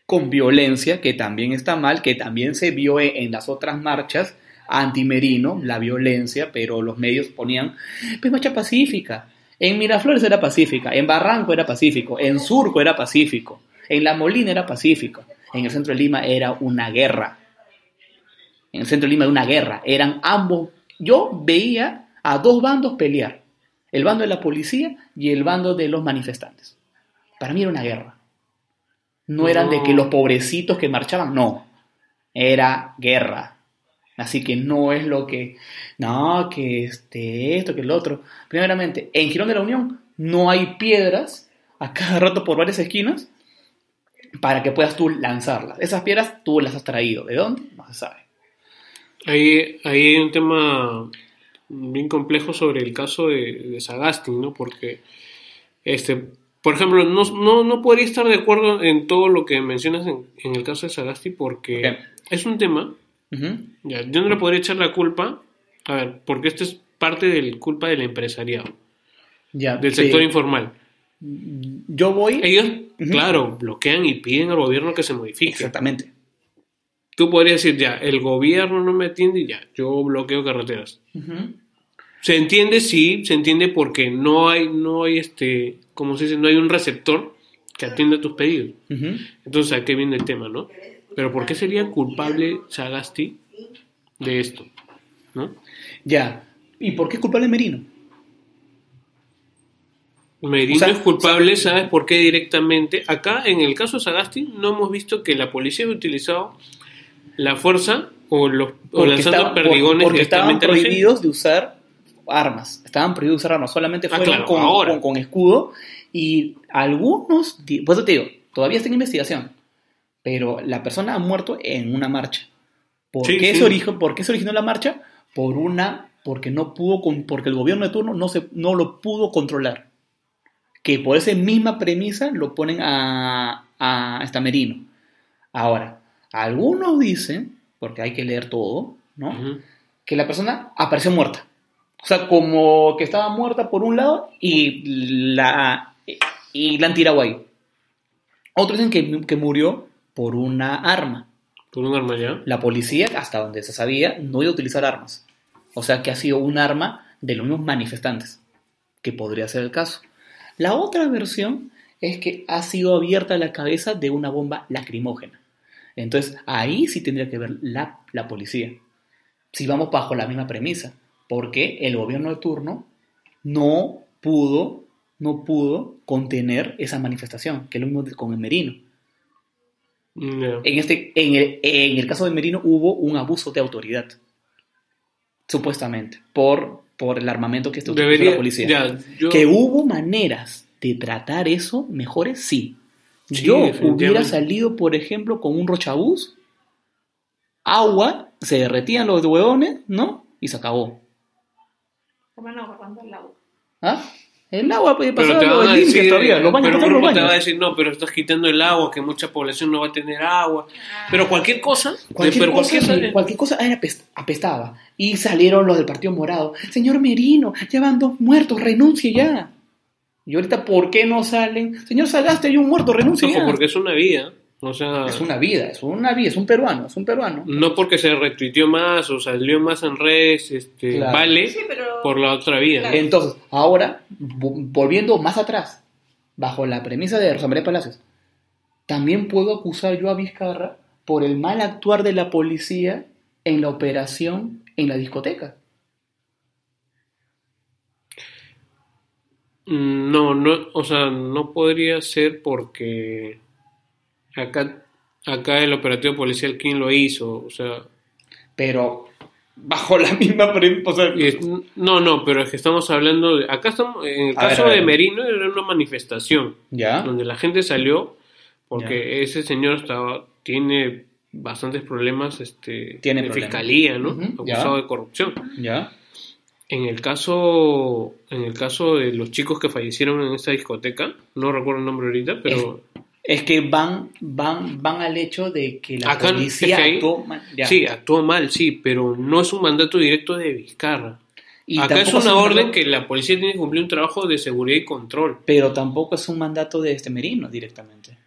Con violencia, que también está mal, que también se vio en las otras marchas anti-merino, la violencia, pero los medios ponían, pues marcha pacífica. En Miraflores era pacífica, en Barranco era pacífico, en Surco era pacífico, en La Molina era pacífico en el centro de Lima era una guerra. En el centro de Lima era una guerra. Eran ambos. Yo veía a dos bandos pelear. El bando de la policía y el bando de los manifestantes. Para mí era una guerra. No eran de que los pobrecitos que marchaban, no. Era guerra. Así que no es lo que, no, que este, esto, que el otro. Primeramente, en Girón de la Unión no hay piedras a cada rato por varias esquinas para que puedas tú lanzarlas. Esas piedras tú las has traído. ¿De dónde? No se sabe. Ahí, ahí hay un tema bien complejo sobre el caso de, de Sagasti, ¿no? Porque, este, por ejemplo, no, no, no podría estar de acuerdo en todo lo que mencionas en, en el caso de Sagasti porque es un tema, ya, yo no le podría echar la culpa, a ver, porque esto es parte de la culpa del empresariado, Ya, del sí. sector informal. Yo voy... Ellos, claro, bloquean y piden al gobierno que se modifique. Exactamente. Tú podrías decir, ya, el gobierno no me atiende y ya, yo bloqueo carreteras. Se entiende, sí, se entiende porque no hay, no hay este, como se dice, no hay un receptor que atienda tus pedidos. Entonces, ¿a qué viene el tema, no? Pero ¿por qué sería culpable Sagasti de esto? ¿No? Ya. ¿Y por qué es culpable Merino? Merino O sea, es culpable, ¿sabes por qué directamente? Acá, en el caso de Sagasti, no hemos visto que la policía haya utilizado la fuerza o, los, o lanzando estaba- por- perdigones porque estaban prohibidos de usar armas. Estaban prohibidos de usar armas. Solamente Ah, fueron claro, con, ahora. con- con escudo. Y algunos... di- Pues te digo, todavía está en investigación. Pero la persona ha muerto en una marcha. ¿Por, Sí, qué, sí. Se originó, ¿Por qué se originó la marcha? Por una... Porque no pudo... Porque el gobierno de turno no, se, no lo pudo controlar. Que por esa misma premisa lo ponen a, a esta Merino. Ahora, algunos dicen, porque hay que leer todo, ¿no? Que la persona apareció muerta. O sea, como que estaba muerta por un lado y la, y la han tirado ahí. Otros dicen que, que murió por una arma. Por un arma ya. La policía, hasta donde se sabía, no iba a utilizar armas. O sea, que ha sido un arma de los mismos manifestantes, que podría ser el caso. La otra versión es que ha sido abierta la cabeza de una bomba lacrimógena. Entonces, ahí sí tendría que ver la, la policía. Si vamos bajo la misma premisa, porque el gobierno de turno no pudo, no pudo contener esa manifestación, que es lo mismo con el Merino. En, este, en, el, en el caso de Merino hubo un abuso de autoridad, supuestamente, por, por el armamento que utilizó Debería, la policía. ya, yo- Que hubo maneras de tratar eso mejores, sí. Sí, Yo hubiera salido, por ejemplo, con un rochabús, agua, se derretían los huevones, ¿no? Y se acabó. Bueno, agarrando el agua. ¿Ah? El agua puede pero pasar te los van a límites decir, todavía, los baños, pero los te va a decir, no, pero estás quitando el agua, que mucha población no va a tener agua. Pero cualquier cosa, Cualquier, pero cosa, cualquier- cualquier cosa apest- apestaba. Y salieron los del Partido Morado. Señor Merino, ya van dos muertos, renuncie ya. Y ahorita, ¿por qué no salen? Señor Sagaste, hay un muerto, renuncie Ojo, ya. porque es una vida. O sea, Es una vida, es una vida, es un peruano, es un peruano. no porque se retuiteó más o salió más en redes, este, Claro. vale Sí, pero... por la otra vida. Claro. Entonces, ahora, vo- volviendo más atrás, bajo la premisa de Rosa María Palacios, también puedo acusar yo a Vizcarra por el mal actuar de la policía en la operación en la discoteca. Mm, No, no, o sea, no podría ser porque acá, acá el operativo policial, ¿quién lo hizo? O sea, Pero bajo la misma premisa. o sea, y es- no, no, pero es que estamos hablando de, acá estamos, en el ver, caso ver. de Merino era una manifestación ¿Ya? donde la gente salió porque ese señor estaba, tiene bastantes problemas, este, Tiene de problemas. fiscalía, ¿no? Acusado de corrupción. ¿Ya? En el caso, en el caso de los chicos que fallecieron en esta discoteca, no recuerdo el nombre ahorita, pero Es que van, van, van al hecho de que la Acá, policía es que ahí- actuó mal. Ya. sí, actuó mal, sí, pero no es un mandato directo de Vizcarra. Y Acá es una un orden que la policía tiene que cumplir un trabajo de seguridad y control. Pero tampoco es un mandato de este Merino directamente.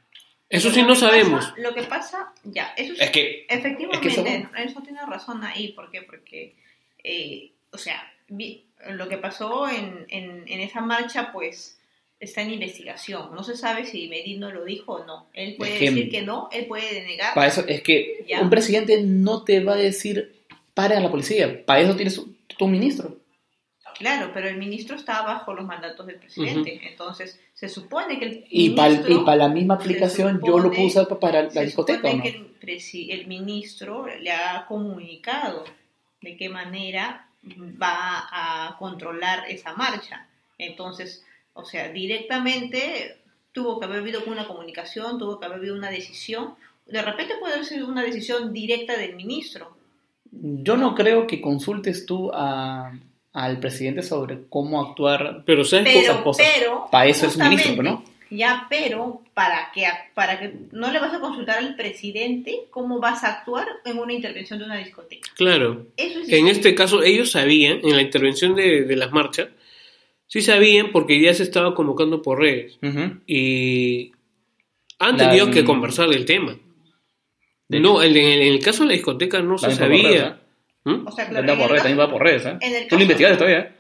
Eso sí no pasa- sabemos. Lo que pasa, ya, eso sí, Es que efectivamente, es que eso- eso tiene razón ahí, ¿por qué? Porque, eh, o sea, vi- lo que pasó en, en, en esa marcha, pues, está en investigación. No se sabe si Merino lo dijo o no. Él puede Es que- decir que no, él puede denegar. Para eso es que Ya. un presidente no te va a decir para a la policía. Para eso tienes tu, ministro. Claro, pero el ministro está bajo los mandatos del presidente. Entonces, se supone que el Y para ministro... la misma aplicación yo lo puedo usar pa- para la se discoteca. ¿o supone no? que el ministro le ha comunicado de qué manera va a controlar esa marcha. Entonces, o sea, directamente tuvo que haber habido una comunicación, tuvo que haber habido una decisión. De repente puede haber sido una decisión directa del ministro. Yo no creo que consultes tú a, al presidente sobre cómo actuar. Pero ¿sabes Pero- cosas. pero, Para eso es ministro, justamente, ¿no? Ya, pero para que, para que no le vas a consultar al presidente cómo vas a actuar en una intervención de una discoteca. Claro. Eso es En este caso, ellos sabían, en la intervención de, de las marchas, sí sabían porque ya se estaba convocando por redes. Y han La- tenido que conversar del tema. De no, en, en el caso de la discoteca no se sabía. ¿Mm? O sea, ¿eh? claro, en por el redes, caso- también va por redes, ¿eh? en Tú lo investigaste todavía, ¿eh?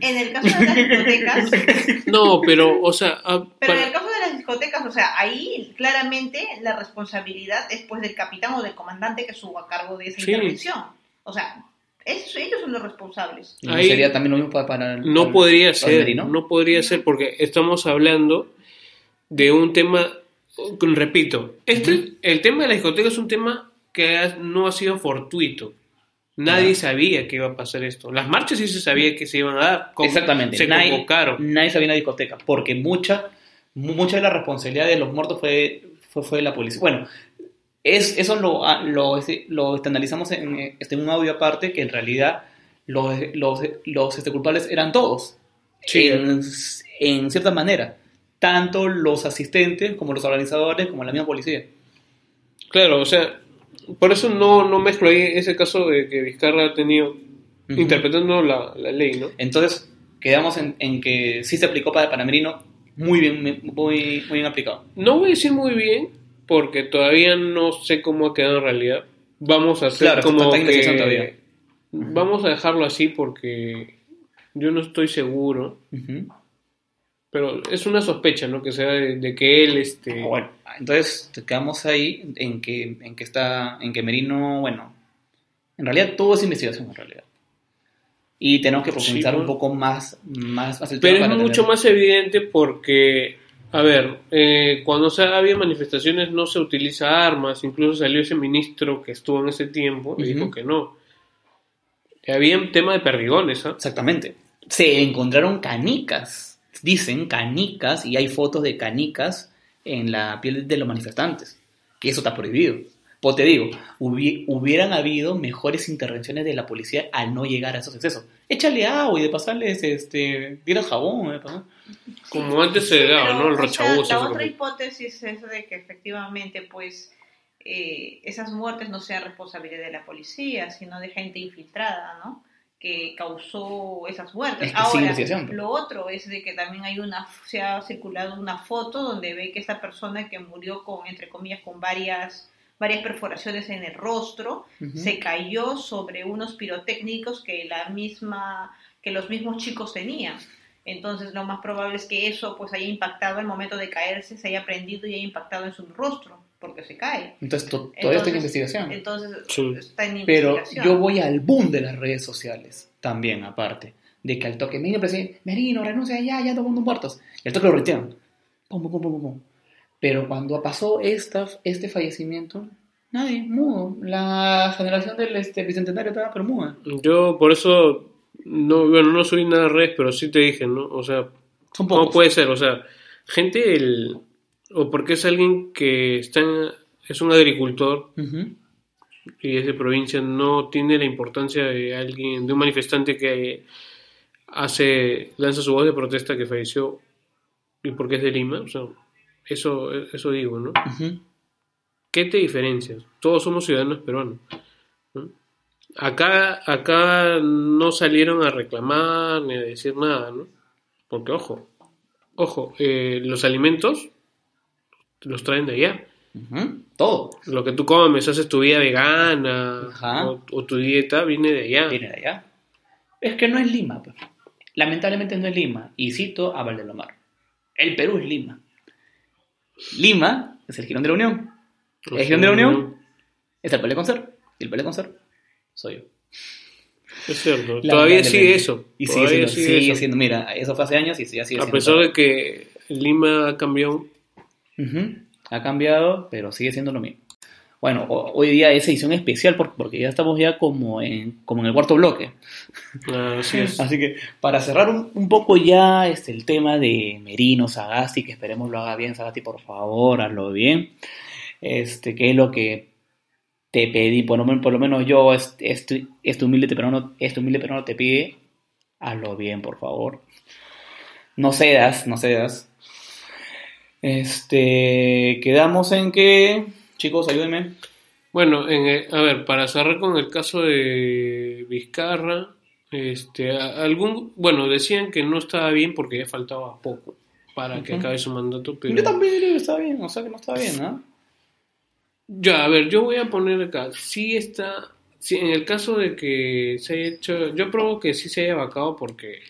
En el caso de las discotecas, No, pero, o sea, ah, pero en el caso de las discotecas, o sea, ahí claramente la responsabilidad es pues del capitán o del comandante que suba a cargo de esa Sí. intervención. O sea, esos- ellos son los responsables. Ahí- sería también lo mismo para, para el- no podría ser, no podría ser porque estamos hablando de un tema, repito, este, el tema de la discoteca es un tema que ha- no ha sido fortuito. Nadie sabía que iba a pasar esto. Las marchas sí se sabía que se iban a dar. con- Exactamente. Se nadie, convocaron. nadie sabía en la discoteca, porque mucha, mu- mucha de la responsabilidad de los muertos fue, fue, fue de la policía. Bueno, es, eso lo, ah, lo, este, lo este, analizamos en, eh, este, en un audio aparte, que en realidad los, los, los este, culpables eran todos, Sí. en, en cierta manera, tanto los asistentes como los organizadores, como la misma policía. Claro, o sea, por eso no, no mezclo ahí ese caso de que Vizcarra ha tenido Ujú. interpretando la, la ley, ¿no? Entonces, quedamos en, en que sí se aplicó para Panamerino, muy bien, muy, muy bien aplicado. No voy a decir muy bien porque todavía no sé cómo ha quedado en realidad. Vamos a hacer Claro, como que todavía. vamos a dejarlo así porque yo no estoy seguro, pero es una sospecha, ¿no? Que sea de, de que él, este, Ah, Bueno, entonces te quedamos ahí en que, en que está, en que Merino, bueno, en realidad todo es investigación en realidad. Y tenemos que profundizar Sí, un poco más, más, más el pero tema es para mucho tener- más evidente porque, a ver, eh, cuando se había manifestaciones no se utiliza armas, incluso salió ese ministro que estuvo en ese tiempo y dijo que no. Había un tema de perdigones, ¿ah? Exactamente. Se encontraron canicas, dicen canicas, y hay fotos de canicas en la piel de los manifestantes. Y eso está prohibido. Pues te digo, hubi- hubieran habido mejores intervenciones de la policía al no llegar a esos excesos. Échale agua y de pasarles, este, tira jabón. de pasar- Como antes se daba, Pero, ¿no? El o sea, rochabús. la otra que- hipótesis es de que efectivamente, pues, eh, esas muertes no sean responsabilidad de la policía, sino de gente infiltrada, ¿no? Que causó esas muertes. Es que Ahora, pues. lo otro es de que también hay una, se ha circulado una foto donde ve que esta persona que murió con, entre comillas, con varias varias perforaciones en el rostro, se cayó sobre unos pirotécnicos que la misma que los mismos chicos tenían. Entonces, lo más probable es que eso pues haya impactado al momento de caerse, se haya prendido y haya impactado en su rostro, porque se cae. Entonces, to- todavía está en Entonces, investigación. Entonces, Sí. está en Pero investigación. yo voy al boom de las redes sociales también, aparte. De que al toque, Merino, presidente, Merino, renuncia ya, ya todo el mundo muertos. Y al toque lo retiraron. Pum, pum, pum, pum, pum. Pero cuando pasó esta, este fallecimiento, nadie, mudo. La generación del este, bicentenario estaba, pero muda. Yo por eso, no, bueno, no soy nada de redes, pero sí te dije, ¿no? O sea, Son ¿cómo puede ser? O sea, gente, el, o porque es alguien que está en- es un agricultor y es de provincia, no tiene la importancia de alguien, de un manifestante que hace, lanza su voz de protesta que falleció y porque es de Lima, o sea, eso, eso digo, ¿no? ¿Qué te diferencias? Todos somos ciudadanos peruanos. ¿no? Acá, acá no salieron a reclamar ni a decir nada, ¿no? Porque, ojo, ojo, eh, los alimentos los traen de allá. Ujú. Todo. Lo que tú comes, haces tu vida vegana o, o tu dieta viene de allá. Viene de allá. Es que no es Lima. pues. Lamentablemente no es Lima. Y cito a Valdelomar. El Perú es Lima. Lima es el girón de la Unión. ¿El Girón de la Unión? Es el Pelé Concert. Y el Pelé Concert soy yo. Es cierto. Todavía sigue eso. Y sigue siendo, sigue eso. siendo, mira, eso fue hace años y ya sigue A siendo. pesar de que Lima ha cambiado. Ha cambiado, pero sigue siendo lo mismo. Bueno, ho- hoy día es edición especial por- porque ya estamos ya como en, como en el cuarto bloque. Así es. Así que para cerrar un, un poco ya este, el tema de Merino, Sagasti, que esperemos lo haga bien, Sagasti, por favor, hazlo bien. Este, que es lo que te pedí, por lo, men- por lo menos yo, este, este, este humilde peruano, este humilde peruano te pide, hazlo bien, por favor. No cedas, no cedas. Este, quedamos en que, chicos, ayúdenme. Bueno, en el- a ver, para cerrar con el caso de Vizcarra, este, algún, bueno, decían que no estaba bien porque ya faltaba poco para que acabe su mandato, pero Yo también diría que está bien, o sea que no está bien, ¿no? ya, a ver, yo voy a poner acá, sí está, sí, en el caso de que se haya hecho, yo probo que sí se haya vacado porque,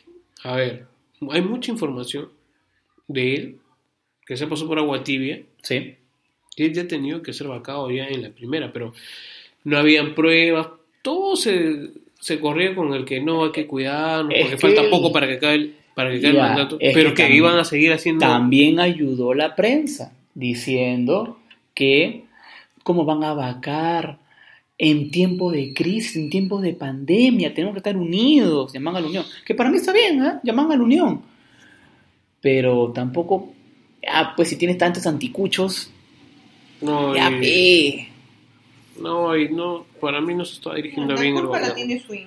a ver, hay mucha información de él que se pasó por agua tibia Sí. Él ya tenido que ser vacado ya en la primera, pero no habían pruebas, todo se, se corría con el que no hay que cuidarnos, Es porque que falta poco para que acabe el, para que acabe Ya, el mandato, pero que que, también- iban a seguir haciendo... También ayudó la prensa diciendo que cómo van a vacar en tiempo de crisis, en tiempos de pandemia, tenemos que estar unidos, llaman a la unión. Que para mí está bien, ¿eh? llaman a la unión. Pero tampoco, ah, pues si tienes tantos anticuchos, No, ya y- no, y no, para mí no se está dirigiendo bien el gobierno. Swing.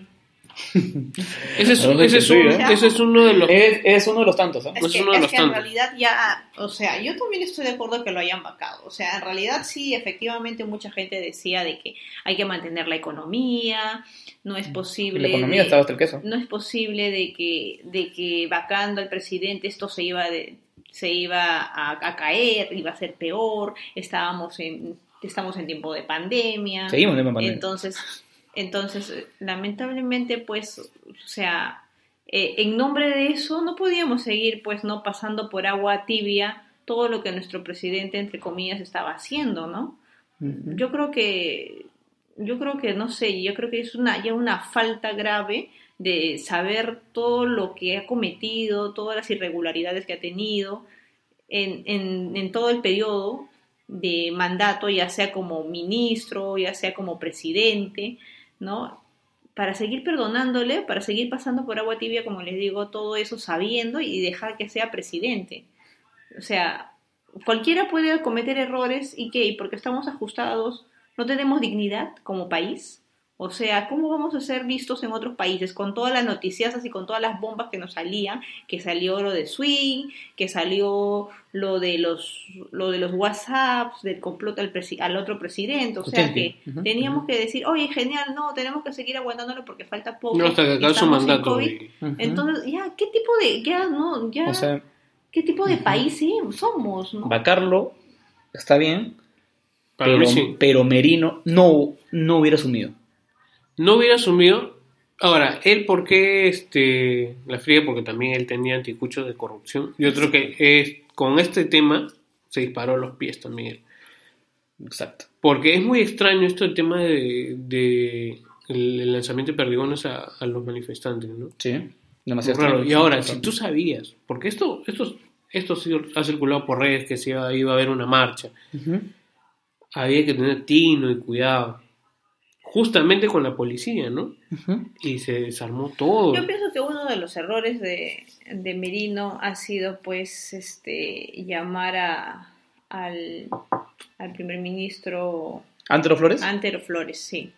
Ese es, La ese es un- ese es uno de los... Es, es uno de los tantos, ¿eh? Es es que, uno de es los que en realidad ya, o sea, yo también estoy de acuerdo que lo hayan vacado. O sea, en realidad sí, efectivamente mucha gente decía de que hay que mantener la economía, no es posible. La economía de- estaba hasta el queso. no es posible de que, de que vacando al presidente esto se iba de, se iba a, a caer, iba a ser peor, estábamos en, estamos en tiempo de pandemia. Seguimos en pandemia. Entonces, entonces, lamentablemente, pues, o sea, eh, en nombre de eso no podíamos seguir, pues, no pasando por agua tibia todo lo que nuestro presidente, entre comillas, estaba haciendo, ¿no? Yo creo que, yo creo que, no sé, yo creo que es una, ya una falta grave de saber todo lo que ha cometido, todas las irregularidades que ha tenido en, en, todo el periodo de mandato, ya sea como ministro, ya sea como presidente, ¿no? Para seguir perdonándole, para seguir pasando por agua tibia, como les digo, todo eso sabiendo y dejar que sea presidente. O sea, cualquiera puede cometer errores y qué, y porque estamos ajustados, no tenemos dignidad como país. O sea, ¿cómo vamos a ser vistos en otros países con todas las noticias y con todas las bombas que nos salían? Que salió lo de Swing, que salió lo de los, lo de los WhatsApps, del complot al, presi- al otro presidente. O sea que teníamos que decir, oye, genial, no, tenemos que seguir aguantándolo porque falta poco. No, hasta que acabe su en mandato. COVID". y- Ujú. Entonces, ya, ¿qué tipo de, ya, no, ya, o sea, qué tipo de país sí somos, no? vacarlo está bien, pero, pero Merino no, no hubiera asumido. No hubiera asumido. Ahora, él, ¿por qué este, la fría? Porque también él tenía anticuchos de corrupción. Yo creo que es, con este tema se disparó los pies también. él. Exacto. Porque es muy extraño esto el tema de, de el, lanzamiento de perdigones a, a los manifestantes, ¿no? Sí. Demasiado Claro, y ahora, si tú sabías, porque esto, esto, esto ha circulado por redes que se iba, iba a haber una marcha, había que tener tino y cuidado, justamente con la policía, ¿no? Y se desarmó todo. Yo pienso que uno de los errores de, de Merino ha sido pues este llamar a, al, al primer ministro ¿Antero Flores? Antero Flores, sí.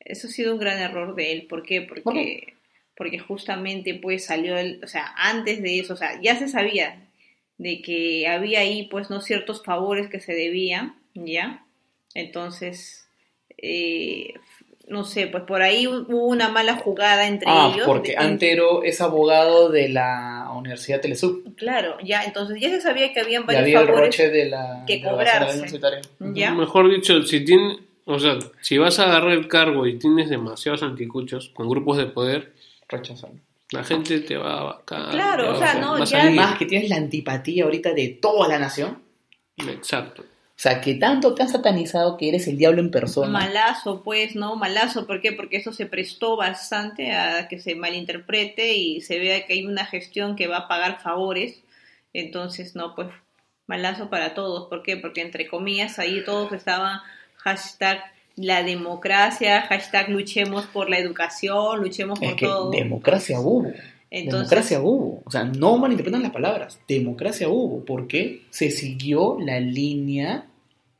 Eso ha sido un gran error de él. ¿Por qué? Porque, porque justamente pues salió el, o sea, antes de eso, o sea, ya se sabía de que había ahí pues no ciertos favores que se debían, ¿ya? Entonces, eh, no sé, pues por ahí hubo una mala jugada entre Ah, ellos. porque de- Antero es abogado de la Universidad Telesub. Claro, ya, entonces ya se sabía que habían varios había el favores. roche de la, que de cobrarse. Mejor dicho, si tiene, o sea, si vas a agarrar el cargo y tienes demasiados anticuchos con grupos de poder, Rechazarlo. la gente te va a vacar. Claro, va o sea, no, ya- salir. Más que tienes la antipatía ahorita de toda la nación. Exacto. O sea, que tanto te han satanizado que eres el diablo en persona. Malazo, pues, ¿no? Malazo, ¿por qué? Porque eso se prestó bastante a que se malinterprete y se vea que hay una gestión que va a pagar favores. Entonces, no, pues, malazo para todos. ¿Por qué? Porque, entre comillas, ahí todos estaban hashtag la democracia, hashtag luchemos por la educación, luchemos por que todo. democracia hubo. Entonces, democracia hubo. O sea, no malinterpretan las palabras. Democracia hubo. Porque se siguió la línea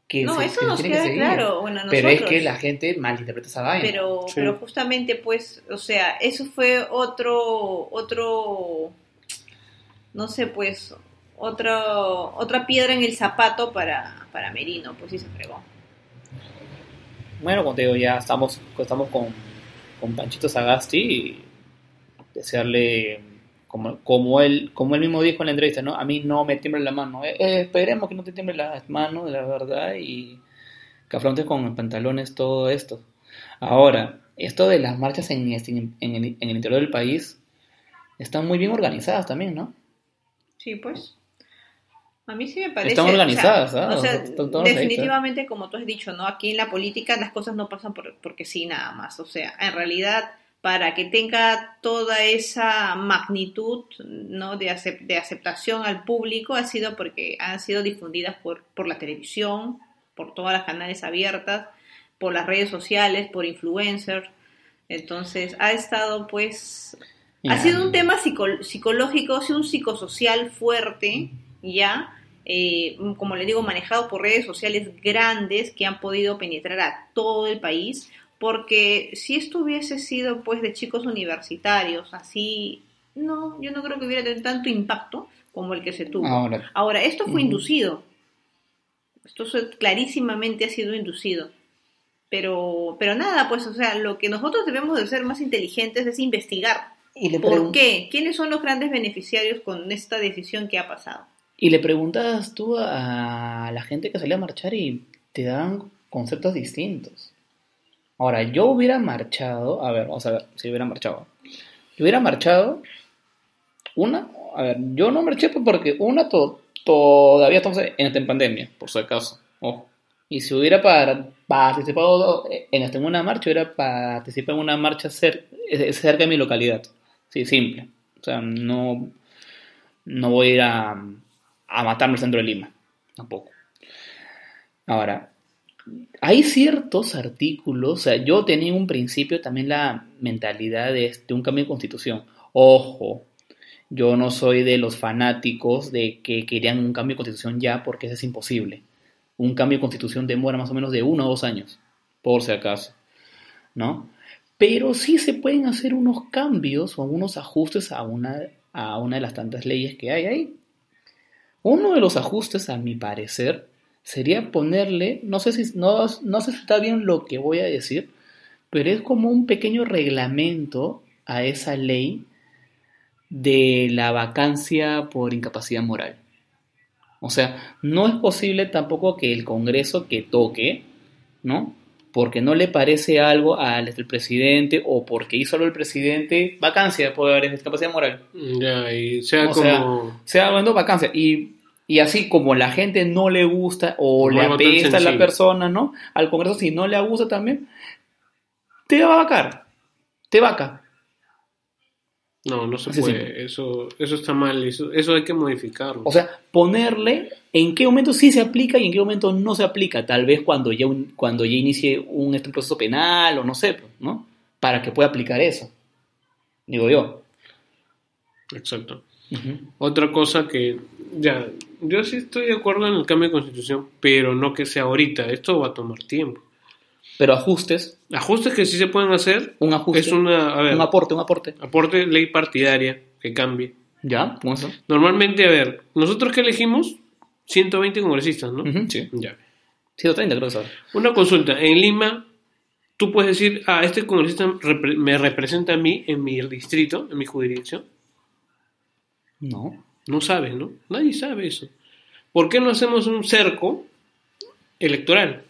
que no, se, eso que nos que queda claro. Bueno, Pero es nosotros- que la gente malinterpreta esa vaina. pero, Sí. pero justamente pues, o sea, eso fue otro, otro, no sé, pues, otro, otra piedra en el zapato para, para Merino, pues sí se fregó. Bueno, como te digo, ya estamos, estamos con, con Panchito Sagasti y desearle, como, como, él, como él mismo dijo en la entrevista, ¿no? A mí no me tiembla la mano. Eh, eh, esperemos que no te tiemble la mano, la verdad, y que afrontes con pantalones todo esto. Ahora, esto de las marchas en, este- en, el, en el interior del país están muy bien organizadas también, ¿no? Sí, pues. A mí sí me parece. Están organizadas, o sea, ¿ah? o sea, definitivamente, como tú has dicho, ¿no? Aquí en la política las cosas no pasan por- porque sí, nada más. O sea, en realidad, para que tenga toda esa magnitud, ¿no? De, acep- de aceptación al público, ha sido porque han sido difundidas por, por la televisión, por todas las canales abiertas, por las redes sociales, por influencers. Entonces, ha estado, pues, ha sido un tema psico- psicológico, ha sido un psicosocial fuerte, ya, eh, como le digo, manejado por redes sociales grandes que han podido penetrar a todo el país, porque si esto hubiese sido pues de chicos universitarios, así, no, yo no creo que hubiera tenido tanto impacto como el que se tuvo. Ahora, Ahora, esto fue inducido. Esto clarísimamente ha sido inducido. Pero, pero nada, pues, o sea, lo que nosotros debemos de ser más inteligentes es investigar. y le ¿Por qué? ¿Quiénes son los grandes beneficiarios con esta decisión que ha pasado? Y le preguntas tú a la gente que salía a marchar y te dan conceptos distintos. Ahora, yo hubiera marchado, a ver, vamos a ver si hubiera marchado. Yo hubiera marchado, una, a ver, yo no marché porque una, to- todavía estamos en, en pandemia, por si acaso. Y si hubiera par- participado en, en una marcha, hubiera participado en una marcha cer- cerca de mi localidad. Sí, simple. O sea, no, no voy a ir a, a matarme al centro de Lima, tampoco. Ahora, hay ciertos artículos, o sea, yo tenía en un principio también la mentalidad de, un cambio de constitución. Ojo, yo no soy de los fanáticos de que querían un cambio de constitución ya, porque eso es imposible. Un cambio de constitución demora más o menos de uno o dos años, por si acaso, ¿no? Pero sí se pueden hacer unos cambios o unos ajustes a una, a una de las tantas leyes que hay ahí. Uno de los ajustes, a mi parecer, sería ponerle, no sé si, no, no sé si está bien lo que voy a decir, pero es como un pequeño reglamento a esa ley de la vacancia por incapacidad moral. O sea, no es posible tampoco que el Congreso que toque, ¿no? Porque no le parece algo al del presidente o porque hizo algo el presidente, vacancia por discapacidad moral. Ya, y sea O como... sea, sea hablando vacancia. Y, y así como la gente no le gusta o Como le apesta a la persona, ¿no? Al Congreso, si no le gusta también, te va a vacar. Te vaca. No, no se Así puede. simple. Eso, eso está mal. Eso, eso hay que modificarlo. O sea, ponerle en qué momento sí se aplica y en qué momento no se aplica. Tal vez cuando ya, un- cuando ya inicie un este, proceso penal o no sé, ¿no? Para que pueda aplicar eso. Digo yo. Exacto. Otra cosa que, ya, yo sí estoy de acuerdo en el cambio de constitución, pero no que sea ahorita. Esto va a tomar tiempo. Pero ajustes, Ajustes que sí se pueden hacer un ajuste, es una, a ver, un aporte, un aporte. aporte ley partidaria que cambie. ¿Ya? ¿Cómo eso? Normalmente, a ver, nosotros que elegimos 120 congresistas, ¿no? Sí. Ya. 130 creo que ahora. Una consulta. En Lima, tú puedes decir, ah, este congresista me representa a mí en mi distrito, en mi jurisdicción. No. No sabes, ¿no? Nadie sabe eso. ¿Por qué no hacemos un cerco electoral?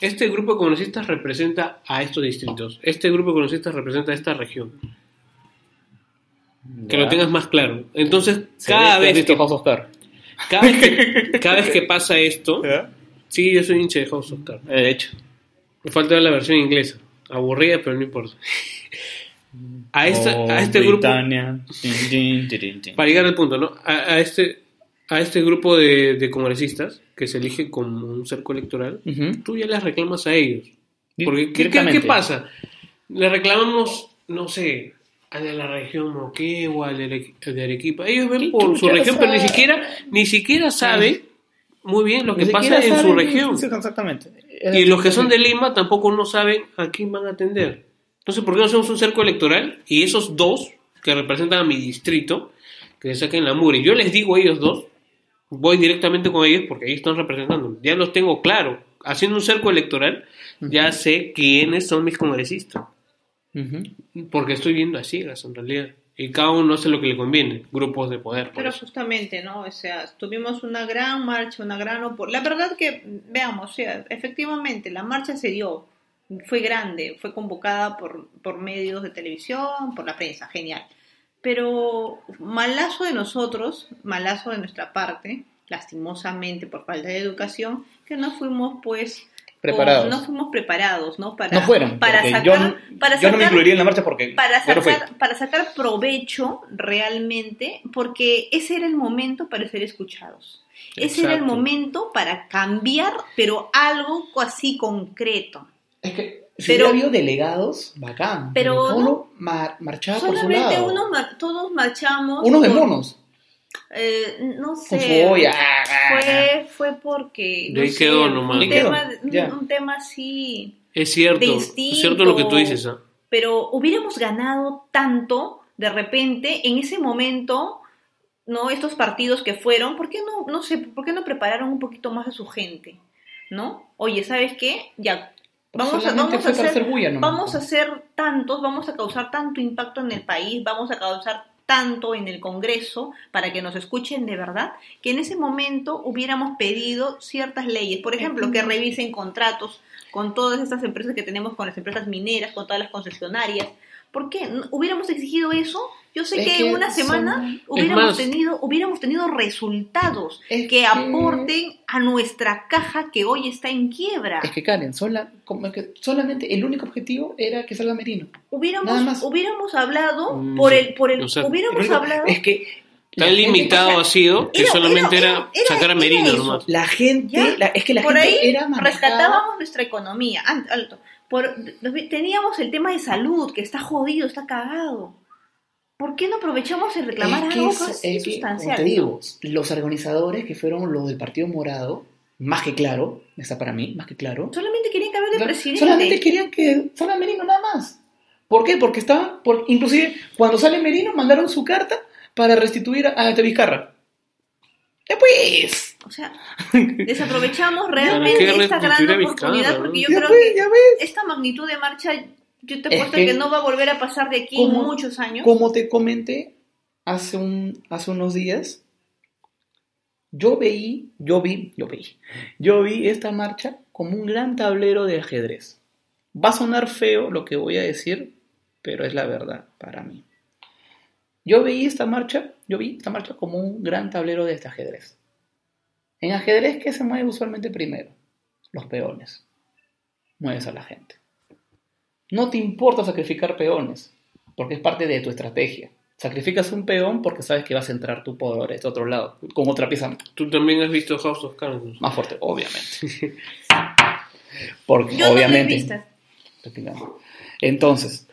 Este grupo de congresistas representa a estos distritos. Este grupo de congresistas representa a esta región. Que Ya. lo tengas más claro. Entonces, cada vez, que, cada, vez que, cada vez que pasa esto... Sí, yo soy hincha de House of Cards. Eh, De hecho. Me falta ver la versión inglesa. Aburrida, pero no importa. A, esta- Oh, a este grupo, Britannia. Para llegar al punto, ¿no? A, a este, a este grupo de, de congresistas que se elige como un cerco electoral, tú ya les reclamas a ellos. Porque, ¿qué, qué, qué pasa? Le reclamamos, no sé, al de la región Moquegua, al de, Arequipa. Ellos ven ¿Qué por su región, pero ni siquiera, ni siquiera saben muy bien lo que pasa en su región. Exactamente. Y los que son de Lima tampoco no saben a quién van a atender. Entonces, ¿por qué no hacemos un cerco electoral? Y esos dos que representan a mi distrito, que se saquen la mugre. Yo les digo a ellos dos, voy directamente con ellos porque ellos están representando. Ya los tengo claro. Haciendo un cerco electoral, ya sé quiénes son mis congresistas. Porque estoy viendo a ciegas, en realidad. Y cada uno hace lo que le conviene. Grupos de poder. Pero eso. justamente, ¿no? O sea, tuvimos una gran marcha, una gran... La verdad que, veamos, o sea, efectivamente, la marcha se dio, fue grande, fue convocada por, por medios de televisión, por la prensa, genial. Pero malazo de nosotros, malazo de nuestra parte, lastimosamente por falta de educación, que no fuimos, pues... Preparados. con- no fuimos preparados, ¿no? Para, No fueron. Para sacar, yo, para yo no me sacar- incluiría en la marcha porque para no sacar, para sacar provecho realmente, porque ese era el momento para ser escuchados. Ese era el momento para cambiar, pero algo así concreto. Es que si Pero- hubiera habido delegados, bacán. Pero no. uno mar- marchaba por su lado. mar- todos marchamos. Unos de monos. eh, no Con sé. su olla. Fue, fue porque. De no ahí sé, quedó nomás. Un tema, un así. Es cierto. Es cierto lo que tú dices. ¿ah? pero hubiéramos ganado tanto de repente en ese momento no estos partidos que fueron por qué no no sé por qué no prepararon un poquito más a su gente no oye sabes qué ya vamos a, vamos a hacer vamos a hacer tantos vamos a causar tanto impacto en el país vamos a causar tanto en el Congreso para que nos escuchen de verdad, que en ese momento hubiéramos pedido ciertas leyes, por ejemplo, que revisen contratos con todas estas empresas que tenemos, con las empresas mineras, con todas las concesionarias. ¿Por qué? ¿No- ¿Hubiéramos exigido eso? Yo sé Es que, que en una semana hubiéramos, más- tenido, hubiéramos tenido resultados Es que que- aporten a nuestra caja que hoy está en quiebra. Es que Karen, sola, como que solamente el único objetivo era que salga Merino. Hubiéramos, más. hubiéramos hablado Mm, por el, por el, O sea, hubiéramos El único- hablado. Es que Tan limitado ha sido que era- solamente era- era, era- sacar a Merino nomás. La gente, Ya. la- es que la por gente ahí era manejada- rescatábamos nuestra economía. Alto. Por, teníamos el tema de salud, que está jodido, está cagado. ¿Por qué no aprovechamos el reclamar Es que algo es- es sustancial? como te digo, los organizadores que fueron los del Partido Morado, más que claro, está para mí, más que claro, Solamente querían cambiar de presidente. solamente querían que salga Merino nada más. ¿Por qué? Porque estaban, por, inclusive cuando sale Merino mandaron su carta para restituir a Vizcarra. Después. O sea, desaprovechamos realmente esta gran a oportunidad Vizcarra, porque yo Ya creo que esta magnitud de marcha, yo te Es apuesto que, que- no va a volver a pasar de aquí como- muchos años. Como te comenté hace, un, hace unos días, yo veí, yo vi, yo vi, yo vi esta marcha como un gran tablero de ajedrez. Va a sonar feo lo que voy a decir, pero es la verdad para mí. Yo veí esta marcha, yo vi esta marcha como un gran tablero de este ajedrez. En ajedrez, ¿qué se mueve usualmente primero? Los peones. Mueves a la gente. No te importa sacrificar peones, porque es parte de tu estrategia. Sacrificas un peón porque sabes que vas a entrar tú por este otro lado, con otra pieza Tú también has visto House of Cards. más fuerte, obviamente. Porque, yo obviamente. no lo he visto, Entonces,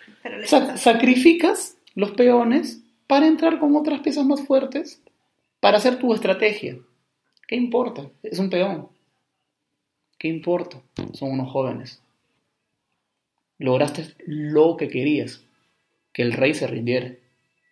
sacrificas los peones para entrar con otras piezas más fuertes para hacer tu estrategia. ¿Qué importa? Es un peón. ¿Qué importa? Son unos jóvenes. Lograste lo que querías, que el rey se rindiera.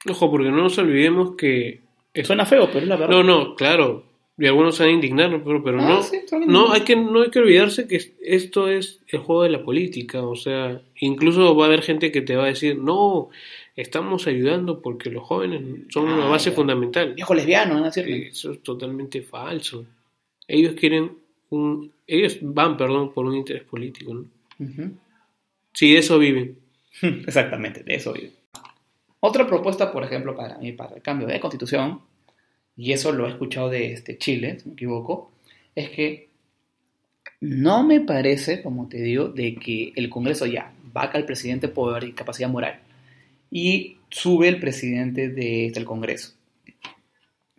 Ojo, porque no nos olvidemos que... Suena feo, pero es la verdad. No, no, claro. Y algunos se van a indignar, ¿no? pero, pero Ah, no, sí, no, hay que, no hay que olvidarse que esto es el juego de la política. O sea, incluso va a haber gente que te va a decir, no, estamos ayudando porque los jóvenes son una Ah, base ya. fundamental. Viejo lesbiano, ¿no es cierto? Eso es totalmente falso. Ellos quieren un... Ellos van, perdón, por un interés político, ¿no? Ujú. Sí, de eso viven. Exactamente, de eso vive. Otra propuesta, por ejemplo, para mí, para el cambio de constitución, y eso lo he escuchado de este Chile, si me equivoco, es que no me parece, como te digo, de que el Congreso ya vaca al presidente por incapacidad moral y sube el presidente de- del Congreso.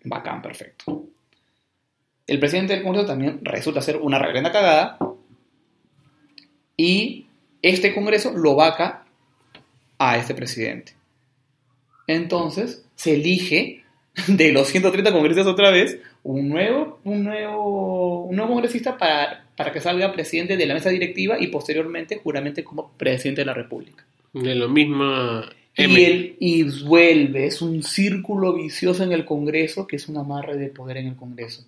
Bacán, perfecto. El presidente del Congreso también resulta ser una reverenda cagada y este Congreso lo vaca a este presidente. Entonces se elige de los 130 congresistas otra vez un nuevo, un nuevo, un nuevo congresista para, para que salga presidente de la mesa directiva y posteriormente juramente como presidente de la República. De lo mismo M. Y, él, y vuelve, es un círculo vicioso en el Congreso que es un amarre de poder en el Congreso.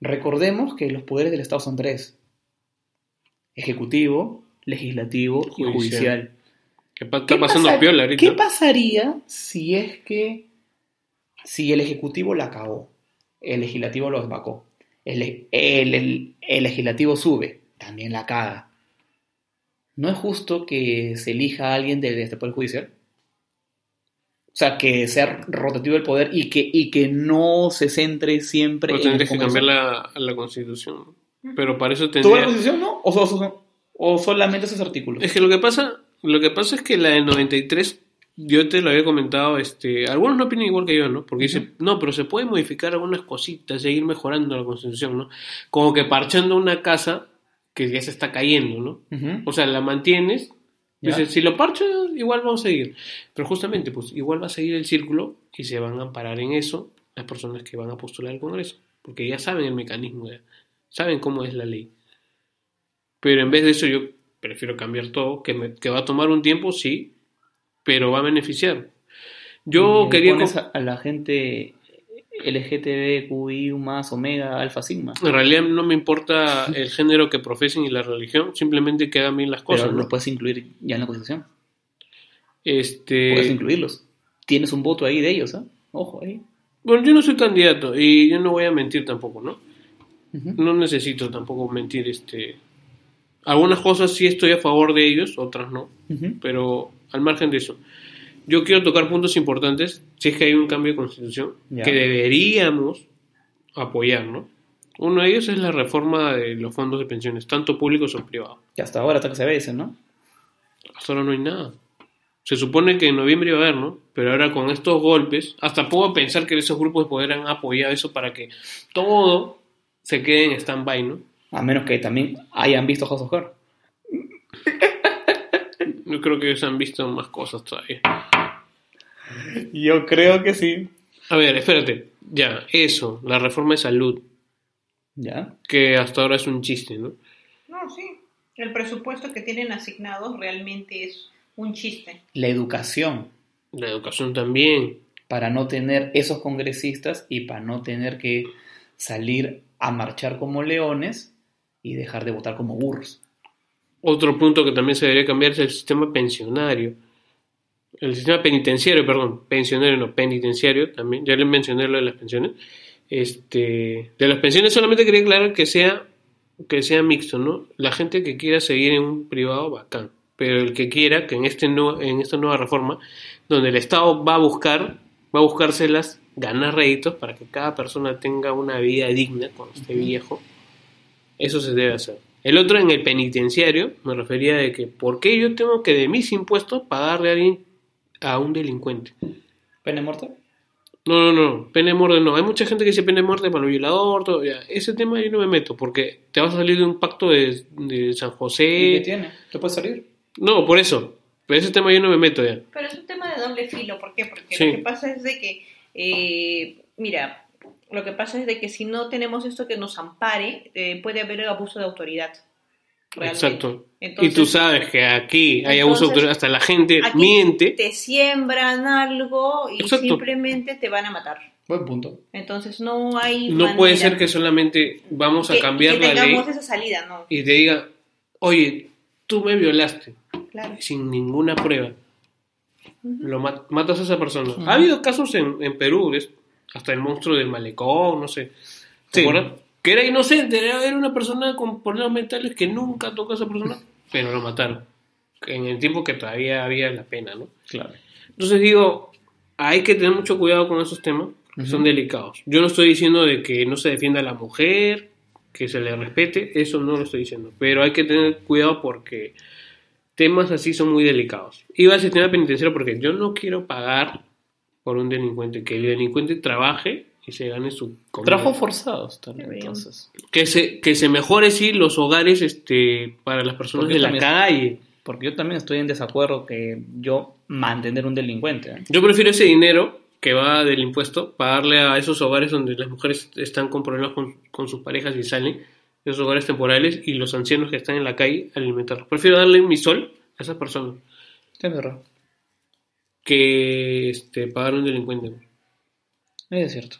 Recordemos que los poderes del Estado son tres. Ejecutivo, legislativo y Judicial. Que pa- ¿Qué está pasando pasa- piola ahorita. ¿Qué pasaría si es que si el Ejecutivo la cagó, el Legislativo lo desvacó, el, el- el- el Legislativo sube, también la caga? ¿No es justo que se elija a alguien de, de este Poder Judicial? O sea, que sea rotativo el poder y que, y que no se centre siempre Pero en tendrías que cambiar la, la constitución. Pero para eso ¿Toda la tendría... Constitución, no? ¿O, so- so- o solamente esos artículos? Es que lo que pasa, lo que pasa es que la de 93, yo te lo había comentado, este, algunos no opinan igual que yo, ¿no? Porque dicen, no, pero se puede modificar algunas cositas, seguir mejorando la constitución, ¿no? Como que parchando una casa que ya se está cayendo, ¿no? O sea, la mantienes, dices, si lo parcho, igual vamos a seguir. Pero justamente, pues igual va a seguir el círculo y se van a amparar en eso las personas que van a postular al Congreso. Porque ya saben el mecanismo, ya saben cómo es la ley. Pero en vez de eso, yo prefiero cambiar todo, que, me- que va a tomar un tiempo, sí, pero va a beneficiar. Yo Y quería... pones a, la gente LGTB, QI, más, Omega, Alfa, Sigma. En realidad no me importa el género que profesen y la religión, simplemente que hagan bien las cosas. Pero ¿no? los puedes incluir ya en la Constitución. Este... Puedes incluirlos. Tienes un voto ahí de ellos, ¿ah? Ojo ahí. Bueno, yo no soy candidato y yo no voy a mentir tampoco, ¿no? No necesito tampoco mentir, este... Algunas cosas sí estoy a favor de ellos, otras no, pero al margen de eso. Yo quiero tocar puntos importantes, si es que hay un cambio de constitución, que deberíamos apoyar, ¿no? Uno de ellos es la reforma de los fondos de pensiones, tanto públicos o privados. Que hasta ahora hasta que se ve ese, ¿no? Hasta ahora no hay nada. Se supone que en noviembre iba a haber, ¿no? Pero ahora con estos golpes, hasta puedo pensar que esos grupos de poder han apoyado eso para que todo se quede en stand-by, ¿no? A menos que también hayan visto House of Cards. Yo creo que ellos han visto más cosas todavía. Yo creo que sí. A ver, espérate. Ya, eso, la reforma de salud, ¿Ya? que hasta ahora es un chiste, ¿no? No, sí. El presupuesto que tienen asignado realmente es un chiste. La educación. La educación también. Para no tener esos congresistas y para no tener que salir a marchar como leones y dejar de votar como burros. Otro punto que también se debería cambiar es el sistema pensionario. El sistema penitenciario, perdón, pensionario no, penitenciario también. Ya les mencioné lo de las pensiones. Este, de las pensiones solamente quería aclarar que sea que sea mixto, ¿no? La gente que quiera seguir en un privado, bacán. Pero el que quiera que en este nu- en esta nueva reforma, donde el Estado va a buscar, va a buscárselas, ganar réditos para que cada persona tenga una vida digna cuando esté viejo, eso se debe hacer. El otro en el penitenciario me refería de que ¿por qué yo tengo que de mis impuestos pagarle a alguien a un delincuente? ¿Pena de muerte? No, no, no, pena de muerte no. Hay mucha gente que dice pena de muerte para el violador, todo, ya. Ese tema yo no me meto porque te vas a salir de un pacto de, de San ¿Y qué José. tiene? ¿Te puede salir? No, por eso. Pero ese tema yo no me meto ya. Pero es un tema de doble filo, ¿por qué? Porque Sí. lo que pasa es de que, eh, mira, lo que pasa es de que si no tenemos esto que nos ampare, eh, puede haber abuso de autoridad. realmente. Exacto. Entonces, y tú sabes que aquí hay abuso de Entonces, autoridad, hasta la gente aquí miente. Te siembran algo y Exacto. simplemente te van a matar. Buen punto. Entonces no hay No manera puede ser que solamente vamos a que- cambiar que la ley tengamos esa salida, no. y te diga, oye, tú me violaste Claro. sin ninguna prueba. Lo ma- matas a esa persona. Ha habido casos en, en Perú, es- hasta el monstruo del malecón, no sé. ¿Te Sí. Que era inocente, era, una persona con problemas mentales que nunca tocó a esa persona, pero lo mataron. En el tiempo que todavía había la pena, ¿no? Claro. Entonces digo, hay que tener mucho cuidado con esos temas, son delicados. Yo no estoy diciendo de que no se defienda a la mujer, que se le respete, eso no lo estoy diciendo, pero hay que tener cuidado porque temas así son muy delicados. Iba al sistema penitenciario porque yo no quiero pagar por un delincuente, que el delincuente trabaje y se gane su comida. Trabajos forzados también, Qué bien. entonces. Que se, que se mejore, sí, los hogares este, para las personas Porque de la calle. Porque yo también estoy en desacuerdo que yo mantener un delincuente. ¿eh? Yo prefiero ese dinero que va del impuesto para darle a esos hogares donde las mujeres están con problemas con, con sus parejas y salen, esos hogares temporales, y los ancianos que están en la calle, alimentarlos. Prefiero darle mi sol a esas personas Es verdad. Que este, pagar a un delincuente. Es cierto.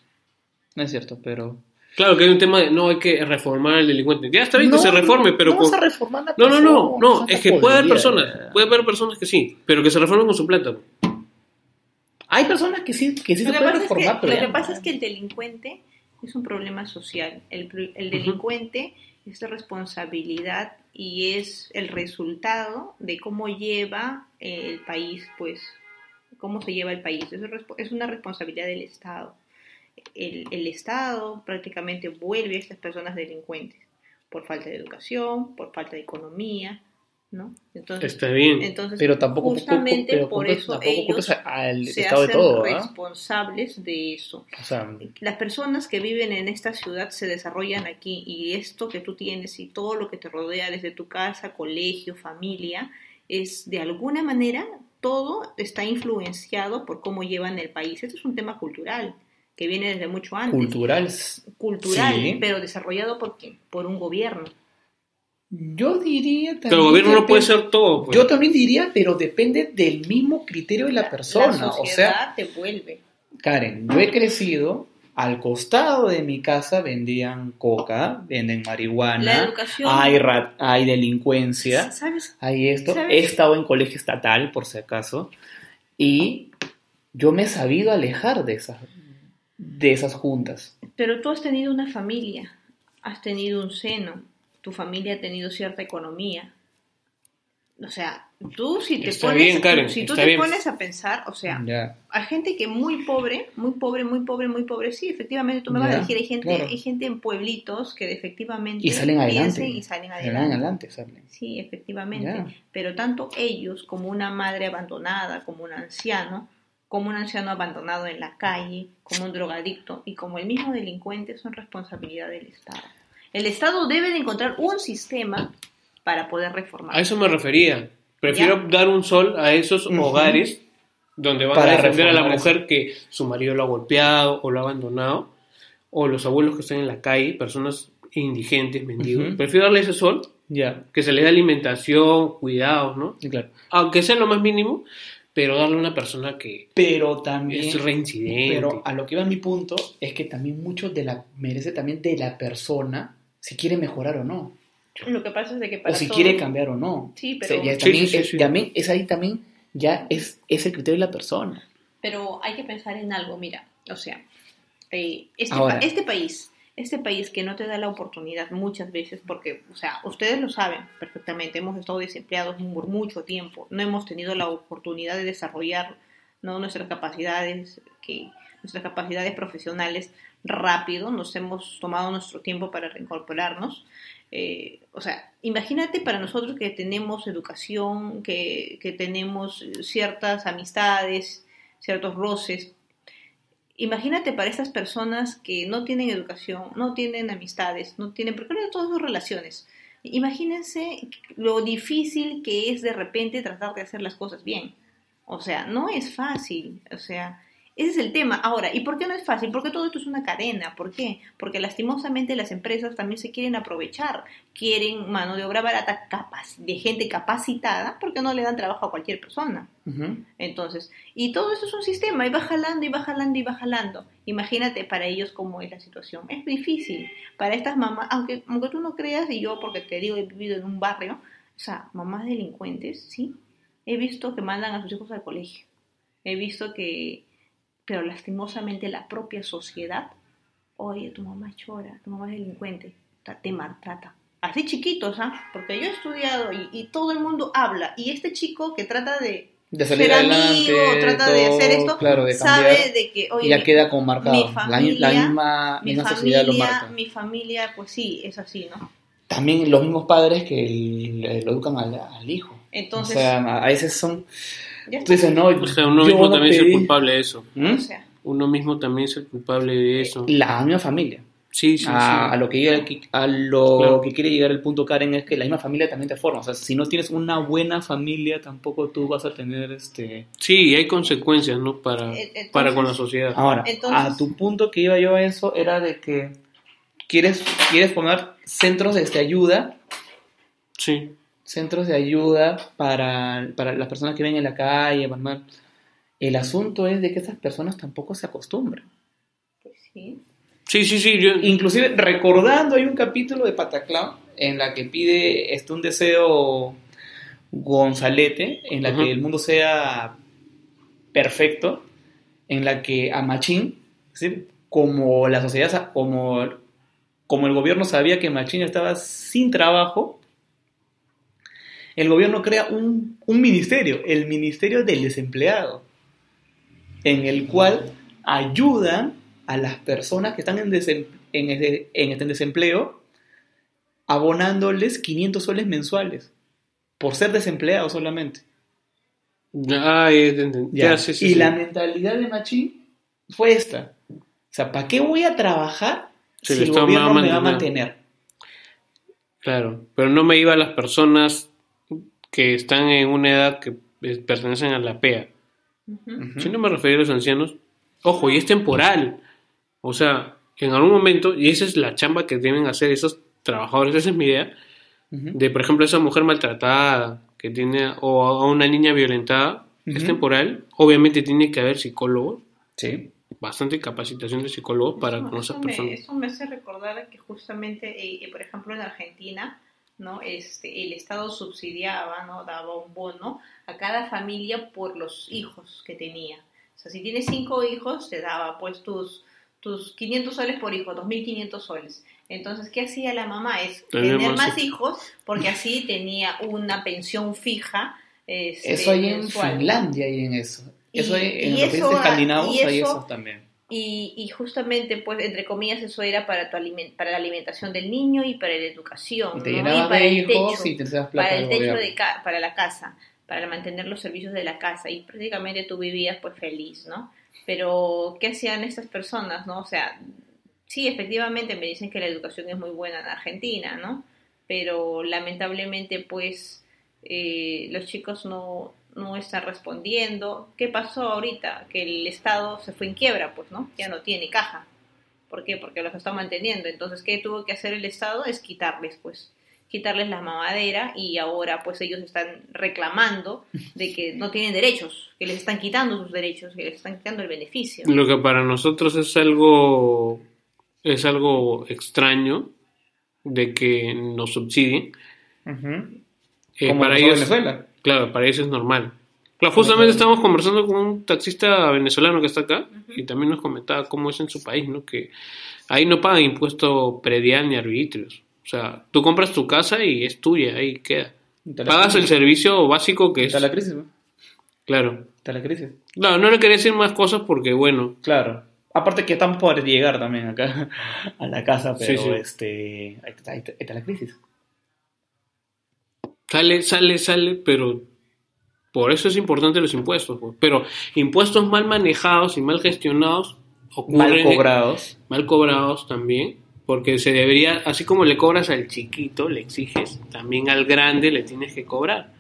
Es cierto, pero. Claro que hay un tema de no hay que reformar al delincuente. Ya está bien que se reforme, pero no con- vas a reformar la No, no, no, no, es que puede haber personas, puede haber personas que sí, pero que se reformen con su plata. Hay personas que sí, que sí Lo se pueden pasa es que, reformar, pero lo que no. pasa es que el delincuente es un problema social. El, el delincuente es de responsabilidad y es el resultado de cómo lleva el país, pues, cómo se lleva el país. Es, respo- es una responsabilidad del Estado. El, el Estado prácticamente vuelve a estas personas delincuentes por falta de educación, por falta de economía, ¿no? Entonces, Está bien. entonces Pero tampoco, justamente pero por eso tampoco ellos al se estado de hacen todo, ¿ah? responsables de eso. O sea, Las personas que viven en esta ciudad se desarrollan aquí y esto que tú tienes y todo lo que te rodea desde tu casa, colegio, familia, es de alguna manera todo está influenciado por cómo llevan el país. Este es un tema cultural que viene desde mucho antes. cultural. Cultural, Sí. pero desarrollado por quién? Por un gobierno. Yo diría también. Pero el gobierno no puede ser todo. pues. Yo también diría, pero depende del mismo criterio de la persona. La o sociedad sea, te vuelve. Karen, yo he crecido. Al costado de mi casa vendían coca, venden marihuana, La hay, delincuencia, ¿Sabes? hay esto. ¿Sabes? He estado en colegio estatal, por si acaso, y yo me he sabido alejar de esas, de esas juntas. Pero tú has tenido una familia, has tenido un seno, tu familia ha tenido cierta economía. O sea, tú si te Está pones, bien, Karen, si tú está te bien. pones a pensar, o sea, hay gente que muy pobre, muy pobre, muy pobre, muy pobre, sí, efectivamente tú me vas a decir, hay gente, claro. hay gente en pueblitos que efectivamente Y salen adelante. y salen Salen adelante. adelante, salen. Sí, efectivamente. Pero tanto ellos como una madre abandonada, como un anciano, como un anciano abandonado en la calle, como un drogadicto y como el mismo delincuente son responsabilidad del Estado. El Estado debe de encontrar un sistema para poder reformar. A eso me refería. Prefiero dar un sol a esos Ujú. hogares donde van Para a defender a la mujer que su marido lo ha golpeado o lo ha abandonado, o los abuelos que están en la calle, personas indigentes, mendigos. Ujú. Prefiero darle ese sol, Ya, que se le dé alimentación, cuidados, ¿no? claro. Aunque sea lo más mínimo, pero darle a una persona que Pero también. es reincidente. Pero a lo que va mi punto es que también mucho de la merece también de la persona si quiere mejorar o no. Lo que pasa es de que para O si todo- quiere cambiar o no. Sí, O pero, sea, ya Sí, también, sí, sí, es, sí. también es ahí también ya es, es el criterio de la persona. pero hay que pensar en algo, mira, o sea, eh, este, Ahora. pa- este país, este país que no te da la oportunidad muchas veces, porque, o sea, ustedes lo saben perfectamente, hemos estado desempleados por mucho tiempo, no hemos tenido la oportunidad de desarrollar ¿no? nuestras capacidades, que, nuestras capacidades profesionales rápido, nos hemos tomado nuestro tiempo para reincorporarnos. Eh, o sea, imagínate para nosotros que tenemos educación, que, que tenemos ciertas amistades, ciertos roces. Imagínate para estas personas que no tienen educación, no tienen amistades, no tienen, porque no todas sus relaciones. Imagínense lo difícil que es de repente tratar de hacer las cosas bien. O sea, no es fácil. O sea, ese es el tema. Ahora, ¿y por qué no es fácil? Porque todo esto es una cadena. ¿Por qué? Porque lastimosamente las empresas también se quieren aprovechar. Quieren mano de obra barata capac- de gente capacitada porque no le dan trabajo a cualquier persona. Entonces, y todo esto es un sistema, y va jalando, y va jalando, y va jalando. Imagínate para ellos cómo es la situación. Es difícil. Para estas mamás, aunque, aunque tú no creas, y yo porque te digo, he vivido en un barrio, o sea, mamás delincuentes, ¿sí? He visto que mandan a sus hijos al colegio. He visto que, pero lastimosamente la propia sociedad, oye, tu mamá chora, tu mamá es delincuente, te maltrata. Así chiquitos, ¿ah? Porque yo he estudiado y, y todo el mundo habla. Y este chico que trata de De salir ser adelante, amigo, trata de todo, hacer esto, claro, de sabe cambiar, de que, oye, ya mi- queda como marcado. mi La- la, familia- misma, mi misma sociedad lo familia, marca. mi familia, pues sí, es así, ¿no? También los mismos padres que el- lo educan al, al hijo. Entonces, o sea, a veces son... dices, no, O sea, uno yo mismo no también es pedí- el culpable de eso. ¿Mm? O sea, uno mismo también es el culpable de eso. La misma familia. Sí, sí, a, lo que llega- a lo Claro. que quiere llegar el punto Karen es que la misma familia también te forma. O sea, si no tienes una buena familia, tampoco tú vas a tener este. Sí, hay consecuencias, ¿no? Para, E- entonces- para con la sociedad. Ahora, Entonces- a tu punto que iba yo a eso era de que quieres, quieres poner centros de este, ayuda, Sí. Centros de ayuda para, para las personas que viven en la calle, normal. El asunto es de que esas personas tampoco se acostumbran. Pues sí. Sí, sí, sí. Yo, Inclusive recordando hay un capítulo de Pataclown en la que pide este, un deseo Gonzalete, en la que el mundo sea perfecto, en la que a Machín, ¿sí? como la sociedad, como, como el gobierno sabía que Machín estaba sin trabajo, el gobierno crea un, un ministerio, el Ministerio del Desempleado, en el cual ayudan a las personas que están en, desem- en, este, en este desempleo abonándoles 500 soles mensuales por ser desempleados solamente. Ah, ya sí, sí, y sí. la mentalidad de Machín fue esta. O sea, ¿para qué voy a trabajar Si el gobierno me va a mantener? Claro, pero no me iba a las personas que están en una edad que eh, pertenecen a la PEA. Ujú. Si no me refería a los ancianos, ojo, y es temporal. O sea, en algún momento, y esa es la chamba que deben hacer esos trabajadores, esa es mi idea, de por ejemplo esa mujer maltratada que tiene, o a una niña violentada, es temporal. Obviamente tiene que haber psicólogos, Sí. bastante capacitación de psicólogos para Eso- con esas eso me- personas. eso me hace recordar que justamente, eh, eh, por ejemplo, en Argentina, ¿no? Este, el Estado subsidiaba, ¿no? Daba un bono a cada familia por los hijos que tenía. O sea, si tienes cinco hijos, te daba pues tus, tus 500 soles por hijo, 2.500 soles. Entonces, ¿qué hacía la mamá? Es Tener tener más hijos, porque así tenía una pensión fija. este, Eso hay en mensual. Finlandia y en eso. Eso Y- hay en y los eso países escandinavos y hay eso también. Y, y justamente, pues, entre comillas, eso era para, tu aliment- para la alimentación del niño y para la educación. Y te ¿no? llenabas para el hijos techo, y plata para el techo de ca- para la casa, para mantener los servicios de la casa. Y prácticamente tú vivías, pues, feliz, ¿no? Pero, ¿qué hacían estas personas, no? O sea, sí, efectivamente me dicen que la educación es muy buena en Argentina, ¿no? Pero lamentablemente, pues, eh, los chicos no, no están respondiendo. ¿Qué pasó ahorita? Que el Estado se fue en quiebra, pues, ¿no? Ya no tiene caja. ¿Por qué? Porque los está manteniendo. Entonces, ¿qué tuvo que hacer el Estado? Es quitarles, pues, quitarles la mamadera y ahora, pues, ellos están reclamando de que no tienen derechos, que les están quitando sus derechos, que les están quitando el beneficio. Lo que para nosotros es algo es algo extraño de que nos subsidien. Ujú. Eh, Como para ellos, Venezuela. Claro, para ellos es normal. Claro, justamente estamos conversando con un taxista venezolano que está acá y también nos comentaba cómo es en su país, ¿no? Que ahí no pagan impuesto predial ni arbitrios. O sea, tú compras tu casa y es tuya, ahí queda. Pagas el servicio básico que es... Está la crisis, ¿no? Claro. Está la crisis. No, no le quería decir más cosas porque, bueno, Claro. Aparte que estamos por llegar también acá a la casa, pero Sí, sí. este está- ahí está la crisis. Sale, sale, sale, pero por eso es importante los impuestos. pues. Pero impuestos mal manejados y mal gestionados ocurren Mal cobrados. mal cobrados también, porque se debería, así como le cobras al chiquito, le exiges, también al grande le tienes que cobrar.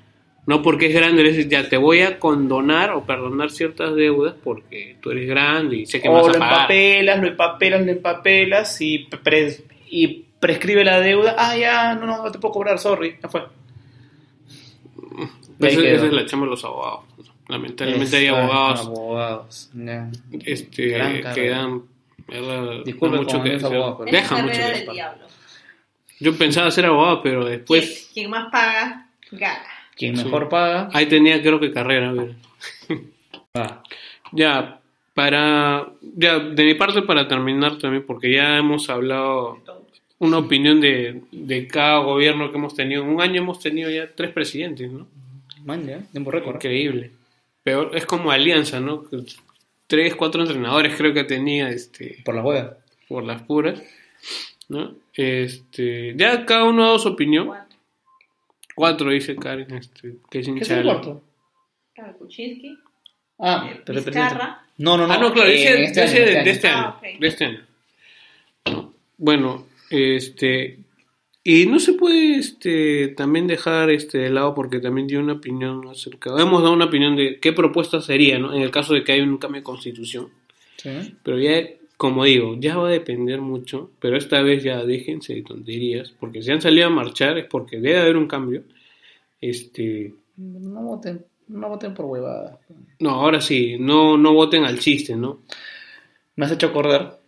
No porque es grande, le dices, ya te voy a condonar o perdonar ciertas deudas porque tú eres grande y sé que me O vas a pagar. empapelas, lo empapelas, lo empapelas y, pres- y prescribe la deuda. Ah, ya, no, no, no te puedo cobrar, sorry, ya fue. Ahí Esa, esa es la chamba de los abogados. Lamentablemente hay abogados este, Gran que dan, Disculpe mucho que pero- Es Deja mucho carrera que del desear. diablo. Yo pensaba ser abogado, pero después Quien, quien más paga, gana. Quien Sí. mejor paga, ahí tenía creo que carrera. va. Ya, para, ya, de mi parte para terminar también, porque ya hemos hablado una opinión de, de cada gobierno que hemos tenido. En un año hemos tenido ya tres presidentes, ¿no? Man, ya, tiempo récord. Increíble. Peor, es como Alianza, ¿no? Tres, cuatro entrenadores creo que tenía este, Por las huevas. por las puras, ¿no? Este, ya cada uno ha dado su opinión. Cuatro. Cuatro, dice Karen, este, que es ¿Qué es el cuarto? Claro, Kuczynski, Ah, eh, pero No, no, no. Ah, no, claro, eh, en este de, este de este año. Ah, de este año. No. Bueno, este. Y no se puede este, también dejar este, de lado porque también dio una opinión acerca. Hemos dado una opinión de qué propuesta sería, ¿no? En el caso de que haya un cambio de constitución. Sí. Pero ya, como digo, ya va a depender mucho. Pero esta vez ya déjense de tonterías. Porque si han salido a marchar es porque debe haber un cambio. Este. No voten, no voten por huevadas. No, ahora sí, no, no voten al chiste, ¿no? Me has hecho acordar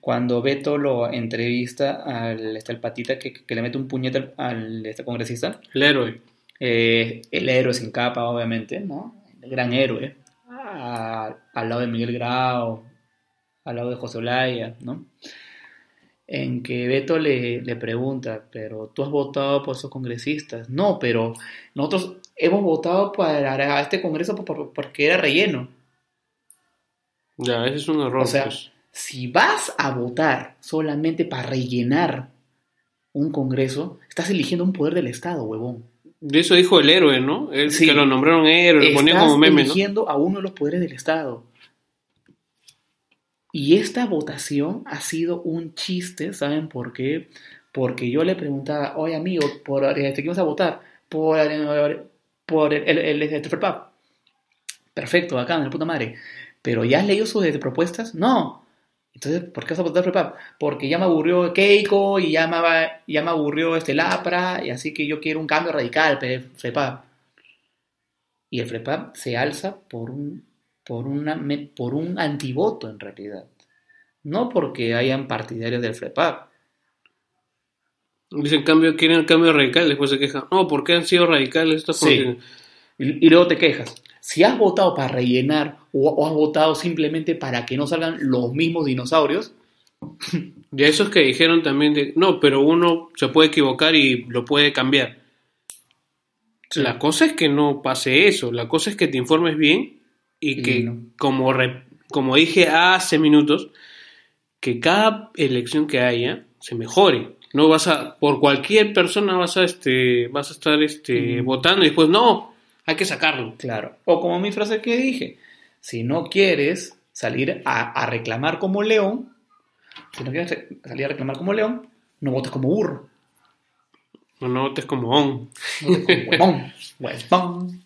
cuando Beto lo entrevista al este, al patita que, que le mete un puñete al, este congresista. El héroe. Eh, el héroe sin capa, obviamente, ¿no? El gran héroe. Ah, al lado de Miguel Grau, al lado de José Olaya, ¿no? En que Beto le, le pregunta, pero tú has votado por esos congresistas. No, pero nosotros hemos votado para este congreso por- por- porque era relleno. Ya, ese es un error. O sea, pues. Si vas a votar solamente para rellenar un congreso, estás eligiendo un poder del Estado, huevón. De eso dijo el héroe, ¿no? El Sí. que lo nombraron héroe, lo ponían Estás como meme, ¿no? eligiendo a uno de los poderes del Estado. Y esta votación ha sido un chiste, ¿saben por qué? Porque yo le preguntaba, oye amigo, ¿por este, qué vas a votar? Por, por el, el, el. Perfecto, acá, en la puta madre. Pero ¿ya has leído sus este, propuestas? No. Entonces, ¿por qué vas a votar FREPAP? Porque ya me aburrió Keiko y ya me, va- ya me aburrió este Lapra, y así que yo quiero un cambio radical, FREPAP. Y el FREPAP se alza por un, por una, por un antivoto en realidad. No porque hayan partidarios del FREPAP. Dicen cambio, quieren el cambio radical, después se quejan. No, ¿por qué han sido radicales estos Sí. Y, y luego te quejas. Si has votado para rellenar o, o has votado simplemente para que no salgan los mismos dinosaurios, a esos que dijeron también de, no, pero uno se puede equivocar y lo puede cambiar. La cosa es que no pase eso, la cosa es que te informes bien y Y que, no. como, re- como dije hace minutos, que cada elección que haya se mejore. No vas a, por cualquier persona vas a, este, vas a estar este, Mm. votando y después, no, hay que sacarlo. claro. O como mi frase que dije, si no quieres salir a, a reclamar como león, si no quieres re- salir a reclamar como león, no votes como burro. No, no votes como on. Votes como huevón. Huevón.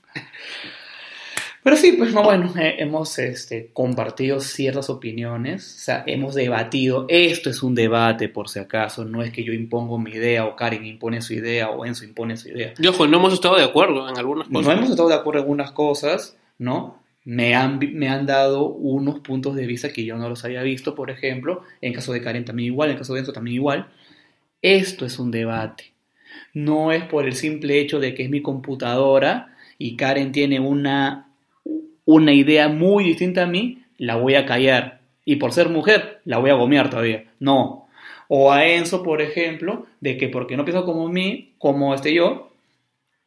Pero sí, pues no, bueno, eh, hemos este, compartido ciertas opiniones, o sea, hemos debatido, esto es un debate por si acaso, no es que yo impongo mi idea o Karen impone su idea o Enzo impone su idea. Y ojo, no hemos estado de acuerdo en algunas No cosas. hemos estado de acuerdo en algunas cosas, ¿no? Me han, me han dado unos puntos de vista que yo no los había visto, por ejemplo, en caso de Karen también igual, en caso de Enzo también igual. Esto es un debate. No es por el simple hecho de que es mi computadora y Karen tiene una, una idea muy distinta a mí, la voy a callar. Y por ser mujer, la voy a gomear todavía. No. O a Enzo, por ejemplo, de que porque no piensa como mí, como este yo,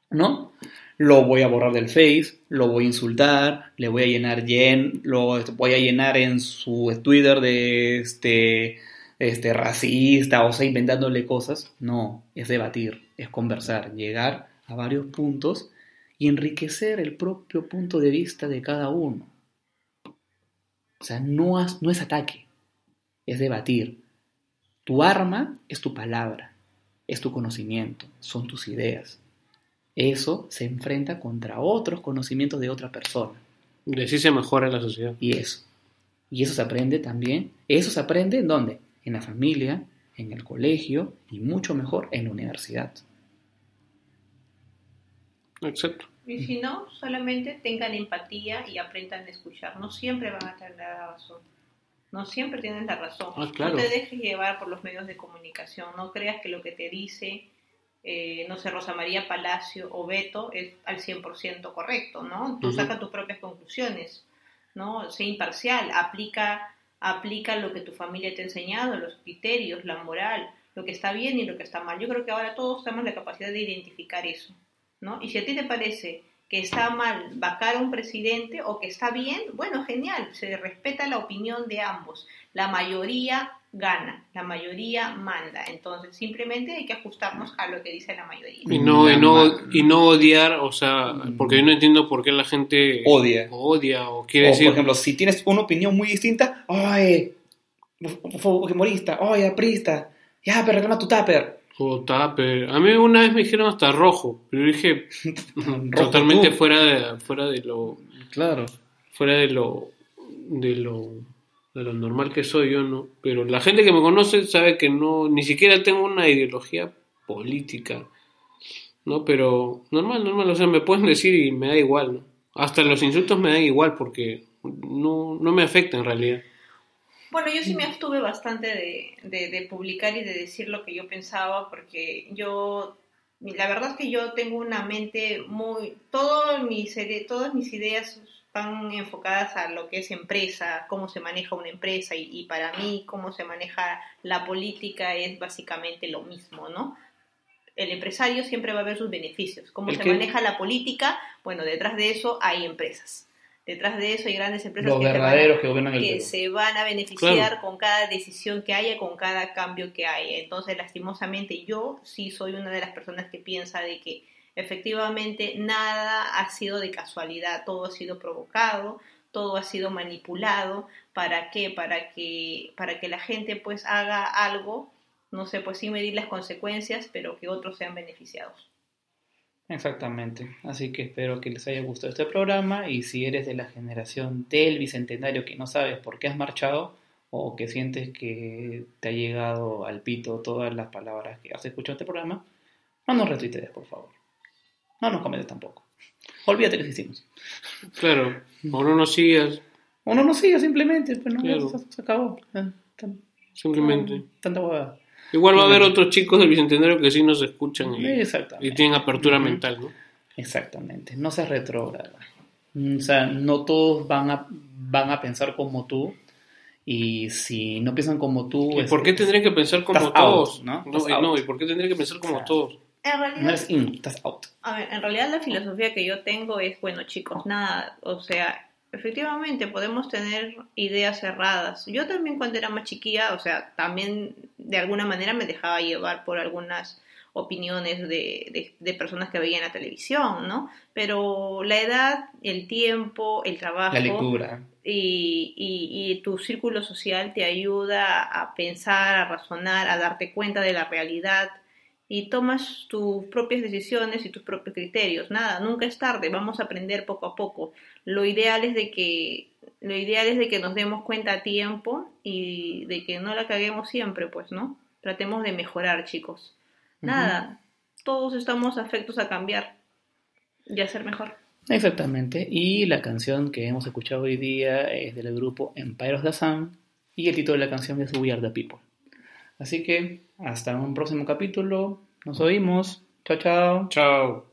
¿no? Lo voy a borrar del Face, lo voy a insultar, le voy a llenar yen, lo voy a llenar en su Twitter de este, este racista, o sea, inventándole cosas. No, es debatir, es conversar, llegar a varios puntos y enriquecer el propio punto de vista de cada uno. O sea, no, has- no es ataque, es debatir. Tu arma es tu palabra, es tu conocimiento, son tus ideas. Eso se enfrenta contra otros conocimientos de otra persona. De sí se mejora la sociedad. Y eso. Y eso se aprende también. Eso se aprende en dónde? En la familia, en el colegio y mucho mejor en la universidad. Exacto. Y si no, solamente tengan empatía y aprendan a escuchar. No siempre van a tener la razón. No siempre tienes la razón. Ah, claro. No te dejes llevar por los medios de comunicación. No creas que lo que te dice, eh, no sé, Rosa María Palacio o Beto es al 100% correcto, ¿no? Tú Ujú. saca tus propias conclusiones, ¿no? Sé imparcial, aplica, aplica lo que tu familia te ha enseñado, los criterios, la moral, lo que está bien y lo que está mal. Yo creo que ahora todos tenemos la capacidad de identificar eso. ¿No? Y si a ti te parece que está mal vacar a un presidente o que está bien, bueno, genial, se respeta la opinión de ambos. La mayoría gana, la mayoría manda. Entonces, simplemente hay que ajustarnos a lo que dice la mayoría. Y no, y no, y no odiar, o sea, Mm. porque yo no entiendo por qué la gente Odia. odia o quiere O, decir... por ejemplo, si tienes una opinión muy distinta, ¡ay! Fujimorista, ¡ay, aprista! Ya, pero reclama tu tupper. O tupper. A mí una vez me dijeron hasta rojo, pero dije totalmente fuera de, fuera de lo Claro. fuera de lo de lo de lo normal que soy yo, ¿no? Pero la gente que me conoce sabe que no ni siquiera tengo una ideología política, ¿no? Pero normal, normal, o sea, me pueden decir y me da igual, ¿no? Hasta los insultos me dan igual porque no, no me afecta en realidad. Bueno, yo sí me abstuve bastante de, de- de publicar y de decir lo que yo pensaba, porque yo, la verdad es que yo tengo una mente muy, todo mis, todas mis ideas están enfocadas a lo que es empresa, cómo se maneja una empresa, y, y para mí cómo se maneja la política es básicamente lo mismo, ¿no? El empresario siempre va a ver sus beneficios. Cómo se maneja la política, bueno, detrás de eso hay empresas. Detrás de eso hay grandes empresas Los que te van a- verdaderos que gobiernan el que Perú. se van a beneficiar Claro. con cada decisión que haya, con cada cambio que haya. Entonces, lastimosamente, yo sí soy una de las personas que piensa de que efectivamente nada ha sido de casualidad, todo ha sido provocado, todo ha sido manipulado. ¿Para qué? Para que, para que la gente pues haga algo, no sé, pues sin medir las consecuencias, pero que otros sean beneficiados. Exactamente. Así que espero que les haya gustado este programa y si eres de la generación del bicentenario que no sabes por qué has marchado o que sientes que te ha llegado al pito todas las palabras que has escuchado en este programa, no nos retuitees, por favor. No nos comentes tampoco. Olvídate que existimos. Claro, o no nos sigas, O no nos sigas simplemente, pues no, Claro. se, se acabó. Tan- simplemente. Tanta huevada. Igual va a haber otros chicos del Bicentenario que sí nos escuchan y, tienen apertura mental, ¿no? Exactamente, no seas retrógrada. Mm, O sea, no todos van a, van a pensar como tú y si no piensan como tú... ¿Y es- por qué tendrían que pensar como Estás todos? out, ¿no? No, y, out. no, ¿y por qué tendrían que pensar como todos? En No realidad, eres in, estás out. A ver, en realidad la filosofía que yo tengo es, bueno chicos, nada, o sea, efectivamente podemos tener ideas cerradas. Yo también cuando era más chiquilla, o sea, también de alguna manera me dejaba llevar por algunas opiniones de, de, de personas que veían la televisión, ¿no? Pero la edad, el tiempo, el trabajo La lectura. y, y, y tu círculo social te ayuda a pensar, a razonar, a darte cuenta de la realidad y tomas tus propias decisiones y tus propios criterios. Nada, nunca es tarde, vamos a aprender poco a poco. Lo ideal es de que lo ideal es de que nos demos cuenta a tiempo y de que no la caguemos siempre, pues, ¿no? Tratemos de mejorar, chicos. Nada, todos estamos afectos a cambiar y a ser mejor. Exactamente. Y la canción que hemos escuchado hoy día es del grupo Empire of the Sun y el título de la canción es We Are the People. Así que hasta un próximo capítulo. Nos oímos. Chao, chao. Chao.